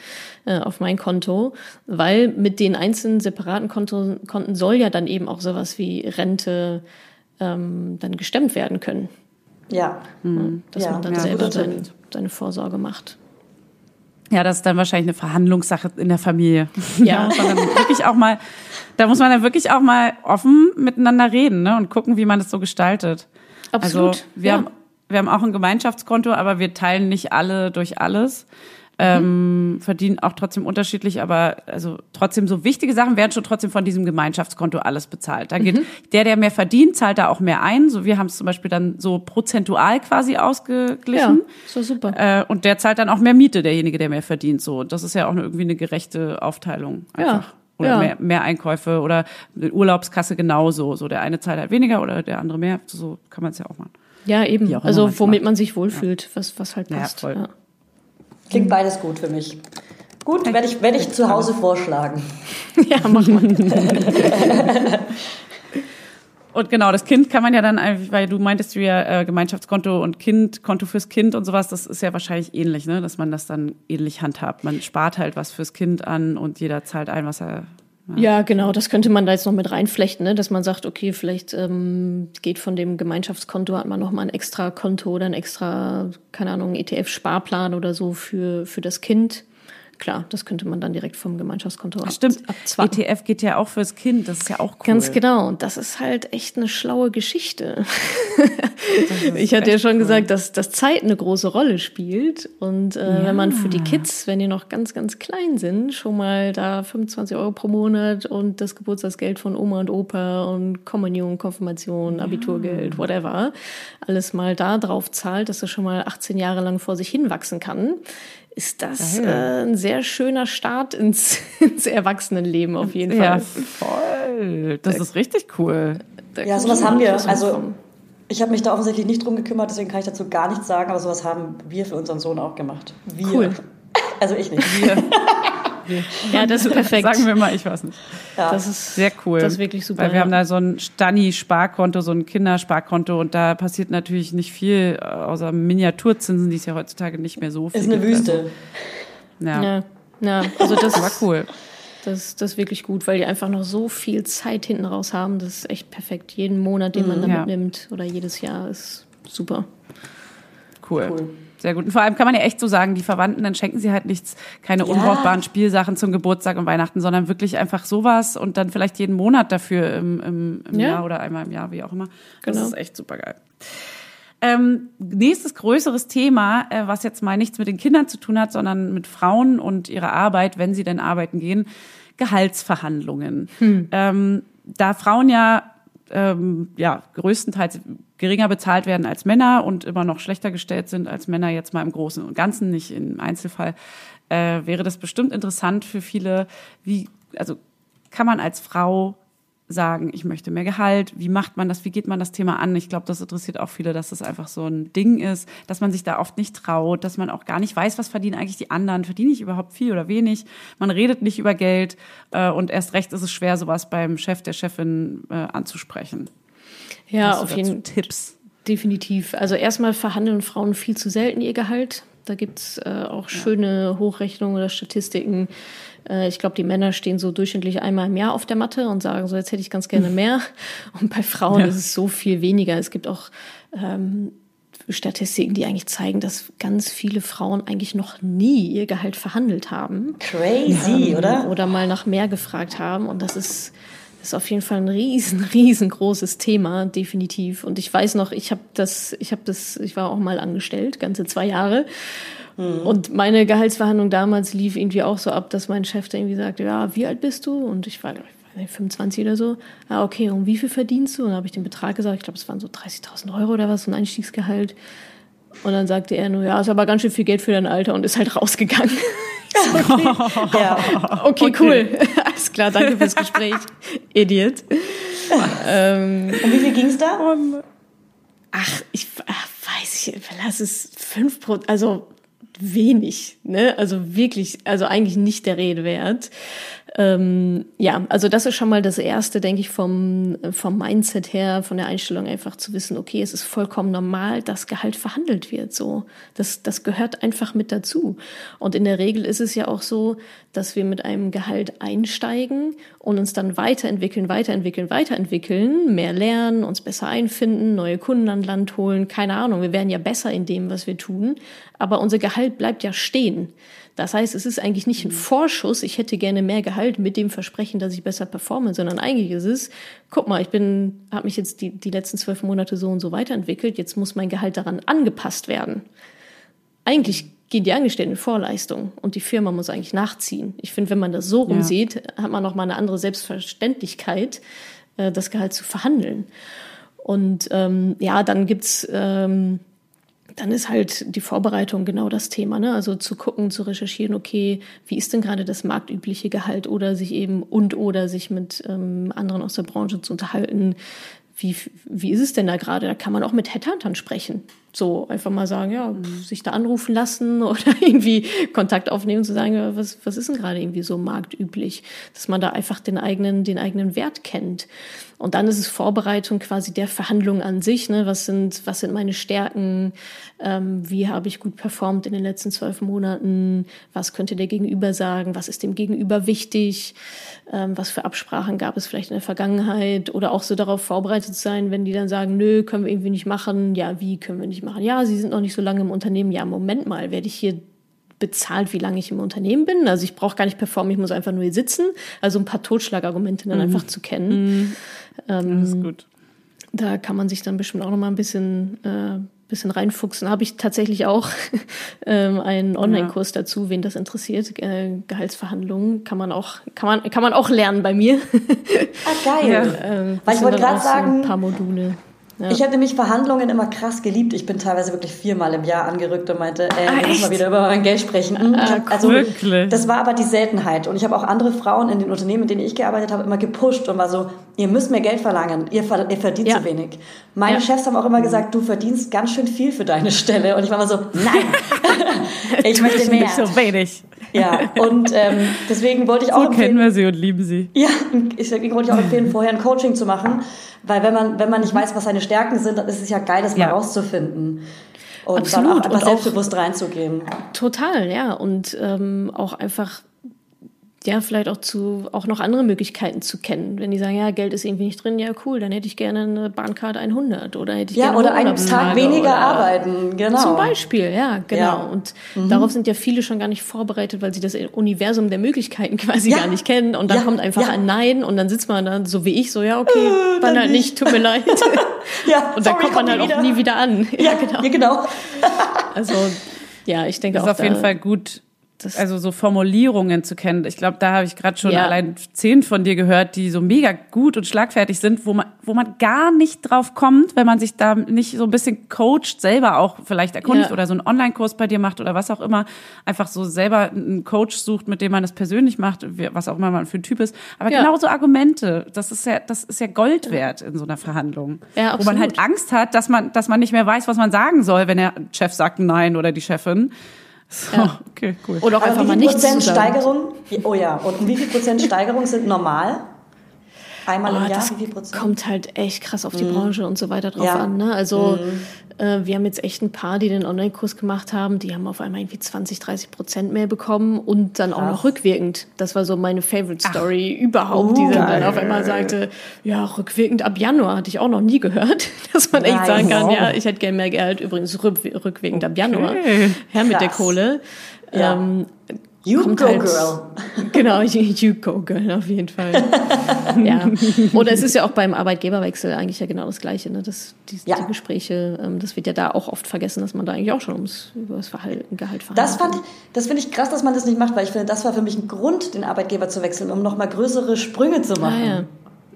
äh, auf mein Konto, weil mit den einzelnen separaten Konto, Konten soll ja dann eben auch sowas wie Rente ähm, dann gestemmt werden können. Ja. Mhm. Dass ja. man dann ja, selber seine, seine Vorsorge macht. Ja, das ist dann wahrscheinlich eine Verhandlungssache in der Familie. Ja. da, muss man dann wirklich auch mal, da muss man dann wirklich auch mal offen miteinander reden ne, und gucken, wie man das so gestaltet. Absolut. Also wir, ja. haben, wir haben auch ein Gemeinschaftskonto, aber wir teilen nicht alle durch alles ähm, verdienen auch trotzdem unterschiedlich, aber also trotzdem so wichtige Sachen werden schon trotzdem von diesem Gemeinschaftskonto alles bezahlt. Da geht mhm. der, der mehr verdient, zahlt da auch mehr ein. So wir haben es zum Beispiel dann so prozentual quasi ausgeglichen. Ja, so super. Äh, und der zahlt dann auch mehr Miete, derjenige, der mehr verdient. So, das ist ja auch irgendwie eine gerechte Aufteilung einfach. Ja. Oder ja. mehr, mehr Einkäufe oder Urlaubskasse genauso. So der eine zahlt halt weniger oder der andere mehr. So kann man es ja auch machen. Ja, eben. Also womit man sich wohlfühlt, ja. was, was halt passt. Ja, voll. Ja. Klingt beides gut für mich. Gut, werde ich, werde ich zu Hause vorschlagen. ja, mach mal. Und genau, das Kind kann man ja dann weil du meintest du ja äh, Gemeinschaftskonto und Kind, Konto fürs Kind und sowas, das ist ja wahrscheinlich ähnlich, ne? dass man das dann ähnlich handhabt. Man spart halt was fürs Kind an und jeder zahlt ein, was er ja. genau, das könnte man da jetzt noch mit reinflechten, ne? dass man sagt, okay, vielleicht ähm, geht von dem Gemeinschaftskonto, hat man noch mal ein extra Konto oder ein extra, keine Ahnung, ETF-Sparplan oder so für, für das Kind. Klar, das könnte man dann direkt vom Gemeinschaftskonto ab, Stimmt, abzwacken. ETF geht ja auch fürs Kind, das ist ja auch cool. Ganz genau, und das ist halt echt eine schlaue Geschichte. ich hatte ja schon cool. gesagt, dass, dass Zeit eine große Rolle spielt und äh, ja. wenn man für die Kids, wenn die noch ganz, ganz klein sind, schon mal da 25 Euro pro Monat und das Geburtstagsgeld von Oma und Opa und Kommunion, Konfirmation, Abiturgeld, whatever, alles mal da drauf zahlt, dass er schon mal 18 Jahre lang vor sich hinwachsen kann, ist das äh, ein sehr schöner Start ins, ins Erwachsenenleben auf jeden Fall. Ja, voll. Das ist richtig cool. ja, sowas haben wir. Also ich habe mich da offensichtlich nicht drum gekümmert, deswegen kann ich dazu gar nichts sagen, aber sowas haben wir für unseren Sohn auch gemacht. Wir. Cool. Also ich nicht. Wir. Ja, das ist perfekt. Sagen wir mal, ich weiß nicht. Ja. Das ist sehr cool. Das ist wirklich super. Weil wir ja. haben da so ein Stani-Sparkonto, so ein Kindersparkonto und da passiert natürlich nicht viel, außer Miniaturzinsen, die es ja heutzutage nicht mehr so viel Ist eine Wüste. Also, ja. ja. Ja, also das war cool. Das, das ist wirklich gut, weil die einfach noch so viel Zeit hinten raus haben. Das ist echt perfekt. Jeden Monat, den man mhm, da ja. mitnimmt oder jedes Jahr ist super. Cool. cool. Sehr gut. Und vor allem kann man ja echt so sagen, die Verwandten, dann schenken sie halt nichts, keine ja. unbrauchbaren Spielsachen zum Geburtstag und Weihnachten, sondern wirklich einfach sowas und dann vielleicht jeden Monat dafür im, im, im ja. Jahr oder einmal im Jahr, wie auch immer. Das genau. ist echt super geil. Ähm, nächstes größeres Thema, äh, was jetzt mal nichts mit den Kindern zu tun hat, sondern mit Frauen und ihrer Arbeit, wenn sie denn arbeiten gehen, Gehaltsverhandlungen. Hm. Ähm, da Frauen ja ähm, ja größtenteils geringer bezahlt werden als Männer und immer noch schlechter gestellt sind als Männer jetzt mal im Großen und Ganzen, nicht im Einzelfall, äh, wäre das bestimmt interessant für viele. Wie, also kann man als Frau sagen, ich möchte mehr Gehalt? Wie macht man das? Wie geht man das Thema an? Ich glaube, das interessiert auch viele, dass das einfach so ein Ding ist, dass man sich da oft nicht traut, dass man auch gar nicht weiß, was verdienen eigentlich die anderen. Verdiene ich überhaupt viel oder wenig? Man redet nicht über Geld äh, und erst recht ist es schwer, sowas beim Chef, der Chefin äh, anzusprechen. Ja, auf jeden Fall. Tipps. Definitiv. Also erstmal verhandeln Frauen viel zu selten ihr Gehalt. Da gibt's äh, auch schöne Hochrechnungen oder Statistiken. Äh, ich glaube, die Männer stehen so durchschnittlich einmal im Jahr auf der Matte und sagen so, jetzt hätte ich ganz gerne mehr. Und bei Frauen ja. ist es so viel weniger. Es gibt auch ähm, Statistiken, die eigentlich zeigen, dass ganz viele Frauen eigentlich noch nie ihr Gehalt verhandelt haben. Crazy, ähm, oder? Oder mal nach mehr gefragt haben. Und das ist ist auf jeden Fall ein riesen, riesengroßes Thema, definitiv. Und ich weiß noch, ich habe das, ich habe das, ich war auch mal angestellt, ganze zwei Jahre. Mhm. Und meine Gehaltsverhandlung damals lief irgendwie auch so ab, dass mein Chef da irgendwie sagte, ja, wie alt bist du? Und ich war, ich weiß nicht, 25 oder so. Ja, okay, und wie viel verdienst du? Und dann habe ich den Betrag gesagt, ich glaube, es waren so 30.000 Euro oder was, so ein Einstiegsgehalt. Und dann sagte er nur, ja, ist aber ganz schön viel Geld für dein Alter und ist halt rausgegangen. okay. ja. okay, cool. Alles klar, danke fürs Gespräch. Idiot. ähm, Und wie viel ging es da? Ach, ich ach, weiß ich, lass es fünf Prozent, also wenig, ne? Also wirklich, also eigentlich nicht der Rede wert. Ähm, ja, also das ist schon mal das Erste, denke ich, vom, vom Mindset her, von der Einstellung einfach zu wissen, okay, es ist vollkommen normal, dass Gehalt verhandelt wird. So, das, das gehört einfach mit dazu. Und in der Regel ist es ja auch so, dass wir mit einem Gehalt einsteigen und uns dann weiterentwickeln, weiterentwickeln, weiterentwickeln, mehr lernen, uns besser einfinden, neue Kunden an Land holen, keine Ahnung. Wir werden ja besser in dem, was wir tun, aber unser Gehalt bleibt ja stehen. Das heißt, es ist eigentlich nicht ein Vorschuss, ich hätte gerne mehr Gehalt mit dem Versprechen, dass ich besser performe, sondern eigentlich ist es, guck mal, ich bin, habe mich jetzt die, die letzten zwölf Monate so und so weiterentwickelt, jetzt muss mein Gehalt daran angepasst werden. Eigentlich gehen die Angestellten in Vorleistung und die Firma muss eigentlich nachziehen. Ich finde, wenn man das so rum ja. hat man noch mal eine andere Selbstverständlichkeit, äh, das Gehalt zu verhandeln. Und ähm, ja, dann gibt's ähm, dann ist halt die Vorbereitung genau das Thema. Ne? Also zu gucken, zu recherchieren, okay, wie ist denn gerade das marktübliche Gehalt oder sich eben und oder sich mit ähm, anderen aus der Branche zu unterhalten. Wie, wie ist es denn da gerade? Da kann man auch mit Headhuntern sprechen. So einfach mal sagen, ja, sich da anrufen lassen oder irgendwie Kontakt aufnehmen, zu sagen, ja, was, was ist denn gerade irgendwie so marktüblich? Dass man da einfach den eigenen, den eigenen Wert kennt. Und dann ist es Vorbereitung quasi der Verhandlung an sich. Ne? Was sind, was sind meine Stärken? Ähm, wie habe ich gut performt in den letzten zwölf Monaten? Was könnte der Gegenüber sagen? Was ist dem Gegenüber wichtig? Ähm, was für Absprachen gab es vielleicht in der Vergangenheit? Oder auch so darauf vorbereitet sein, wenn die dann sagen, nö, können wir irgendwie nicht machen. Ja, wie können wir nicht machen? Ja, sie sind noch nicht so lange im Unternehmen. Ja, Moment mal, werde ich hier bezahlt, wie lange ich im Unternehmen bin. Also ich brauche gar nicht performen, ich muss einfach nur hier sitzen. Also ein paar Totschlagargumente dann mhm. einfach zu kennen. Mhm. Ähm, das ist gut. Da kann man sich dann bestimmt auch noch mal ein bisschen, äh, bisschen reinfuchsen. Habe ich tatsächlich auch ähm, einen Online-Kurs ja. dazu, wen das interessiert. Äh, Gehaltsverhandlungen kann man auch, kann man, kann man auch lernen bei mir. Ah, geil. Ja. Ähm, Weil ich wollte gerade sagen, so ein paar Module. Ja. Ich habe nämlich Verhandlungen immer krass geliebt. Ich bin teilweise wirklich viermal im Jahr angerückt und meinte, ey, ah, wir müssen mal wieder über mein Geld sprechen. Hm, ah, hab, also, wirklich? das war aber die Seltenheit. Und ich habe auch andere Frauen in den Unternehmen, in denen ich gearbeitet habe, immer gepusht und war so, ihr müsst mehr Geld verlangen, ihr, ihr verdient ja. zu wenig. Meine ja. Chefs haben auch immer gesagt, du verdienst ganz schön viel für deine Stelle. Und ich war immer so, nein, ich möchte mehr. Nicht so wenig. Ja, und ähm, deswegen wollte ich auch so empfehlen, kennen wir sie und lieben sie. Ja, deswegen wollte ich auch empfehlen, vorher ein Coaching zu machen, weil wenn man, wenn man nicht weiß, was seine Stärken sind, dann ist es ja geil, das ja. mal rauszufinden. Und Absolut. dann auch einfach selbstbewusst reinzugehen. Total, ja. Und ähm, auch einfach ja, vielleicht auch zu, auch noch andere Möglichkeiten zu kennen. Wenn die sagen, ja, Geld ist irgendwie nicht drin, ja, cool, dann hätte ich gerne eine Bahncard 100 oder hätte ich ja, gerne oder einen Tag weniger arbeiten, genau. Zum Beispiel, ja, genau. Ja. Und mhm. darauf sind ja viele schon gar nicht vorbereitet, weil sie das Universum der Möglichkeiten quasi ja. gar nicht kennen. Und dann ja. kommt einfach ein Nein und dann sitzt man dann, so wie ich, so, ja, okay, äh, dann halt nicht, tut mir leid. ja, und dann sorry, kommt man halt wieder. auch nie wieder an. Ja, genau. Ja, genau. also, ja, ich denke das auch. ist auf jeden Fall gut, das also so Formulierungen zu kennen. Ich glaube, da habe ich gerade schon ja. allein zehn von dir gehört, die so mega gut und schlagfertig sind, wo man, wo man gar nicht drauf kommt, wenn man sich da nicht so ein bisschen coacht, selber auch vielleicht erkundigt ja. oder so einen Online-Kurs bei dir macht oder was auch immer, einfach so selber einen Coach sucht, mit dem man das persönlich macht, was auch immer man für ein Typ ist. Aber ja. genau so Argumente, das ist ja, das ist ja Gold wert in so einer Verhandlung. Ja, absolut. Wo man halt Angst hat, dass man, dass man nicht mehr weiß, was man sagen soll, wenn der Chef sagt Nein oder die Chefin. So, ja. okay, cool. Oder auch Aber einfach mal nichts Prozent Steigerung? Oh ja, und wie viel Prozent Steigerung sind normal? Einmal oh, im Jahr, wie viel Prozent? Kommt halt echt krass auf die mm. Branche und so weiter drauf ja. an. Ne? Also mm. Äh, wir haben jetzt echt ein paar, die den Online-Kurs gemacht haben, die haben auf einmal irgendwie 20, 30 Prozent mehr bekommen und dann auch Ach. noch rückwirkend. Das war so meine Favorite Story Ach. überhaupt, oh, die dann, auf einmal sagte, ja, rückwirkend ab Januar hatte ich auch noch nie gehört, dass man echt sagen kann, ja, ich hätte gerne mehr Geld, übrigens rückwirkend okay. ab Januar. Her mit der Kohle. Ja. Ähm, You kommt go, halt, girl. Genau, you go, girl, auf jeden Fall. ja. Oder es ist ja auch beim Arbeitgeberwechsel eigentlich ja genau das Gleiche. Ne? Das, die, ja. die Gespräche, ähm, das wird ja da auch oft vergessen, dass man da eigentlich auch schon ums über das Verhalten, Gehalt verhandelt. Das, fand, das finde ich krass, dass man das nicht macht, weil ich finde, das war für mich ein Grund, den Arbeitgeber zu wechseln, um nochmal größere Sprünge zu machen. Ah, ja.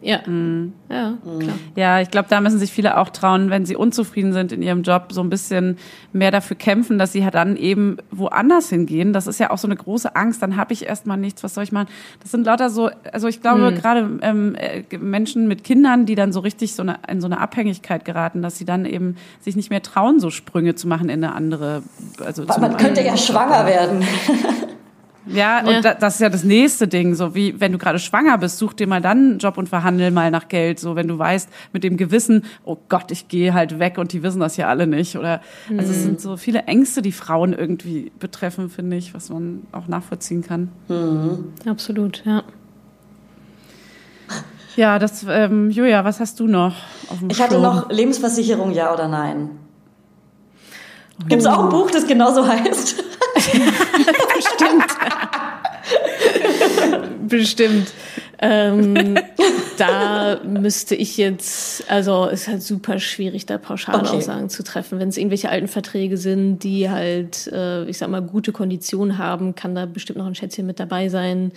Ja, mhm. ja, klar. Ja, ich glaube, da müssen sich viele auch trauen, wenn sie unzufrieden sind in ihrem Job, so ein bisschen mehr dafür kämpfen, dass sie halt dann eben woanders hingehen. Das ist ja auch so eine große Angst. Dann habe ich erstmal nichts. Was soll ich machen? Das sind lauter so, also ich glaube, mhm. gerade ähm, äh, Menschen mit Kindern, die dann so richtig so eine, in so eine Abhängigkeit geraten, dass sie dann eben sich nicht mehr trauen, so Sprünge zu machen in eine andere. Also man könnte ja schwanger werden. Ja, und ja. das ist ja das nächste Ding. So wie, wenn du gerade schwanger bist, such dir mal dann einen Job und verhandel mal nach Geld. So, wenn du weißt, mit dem Gewissen, oh Gott, ich gehe halt weg und die wissen das ja alle nicht. Oder, mhm. also es mhm. sind so viele Ängste, die Frauen irgendwie betreffen, finde ich, was man auch nachvollziehen kann. Mhm. Absolut, ja. Ja, das, ähm, Julia, was hast du noch? Auf dem ich hatte noch Lebensversicherung, ja oder nein? Gibt es auch ein oh. Buch, das genauso heißt? Bestimmt. Bestimmt. Ähm, da müsste ich jetzt, also es ist halt super schwierig, da Pauschalaussagen okay. zu treffen. Wenn es irgendwelche alten Verträge sind, die halt, äh, ich sag mal, gute Konditionen haben, kann da bestimmt noch ein Schätzchen mit dabei sein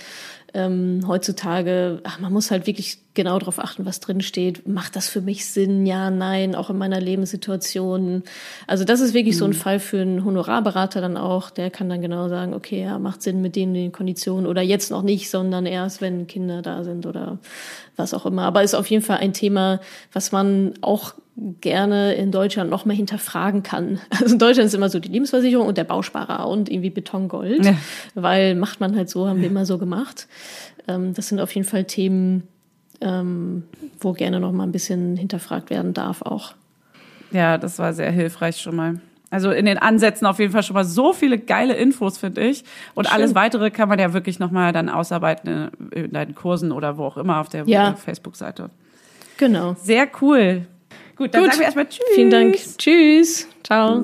ähm, heutzutage, ach, man muss halt wirklich genau darauf achten, was drin steht. Macht das für mich Sinn? Ja, nein, auch in meiner Lebenssituation. Also das ist wirklich mhm. so ein mhm. Fall für einen Honorarberater dann auch. Der kann dann genau sagen, okay, ja, macht Sinn mit denen den Konditionen oder jetzt noch nicht, sondern erst, wenn Kinder da sind oder was auch immer. Aber ist auf jeden Fall ein Thema, was man auch gerne in Deutschland noch mehr hinterfragen kann. Also in Deutschland ist immer so die Lebensversicherung und der Bausparer und irgendwie Betongold, ja. weil macht man halt so, haben wir immer so gemacht. Ähm, das sind auf jeden Fall Themen, ähm, wo gerne noch mal ein bisschen hinterfragt werden darf auch. Ja, das war sehr hilfreich schon mal. Also in den Ansätzen auf jeden Fall schon mal so viele geile Infos, finde ich. Und Schön. alles weitere kann man ja wirklich nochmal dann ausarbeiten in, deinen Kursen oder wo auch immer auf der ja. Facebook-Seite. Genau. Sehr cool. Gut, dann Gut. sagen wir erstmal Tschüss. Vielen Dank. Tschüss. Ciao.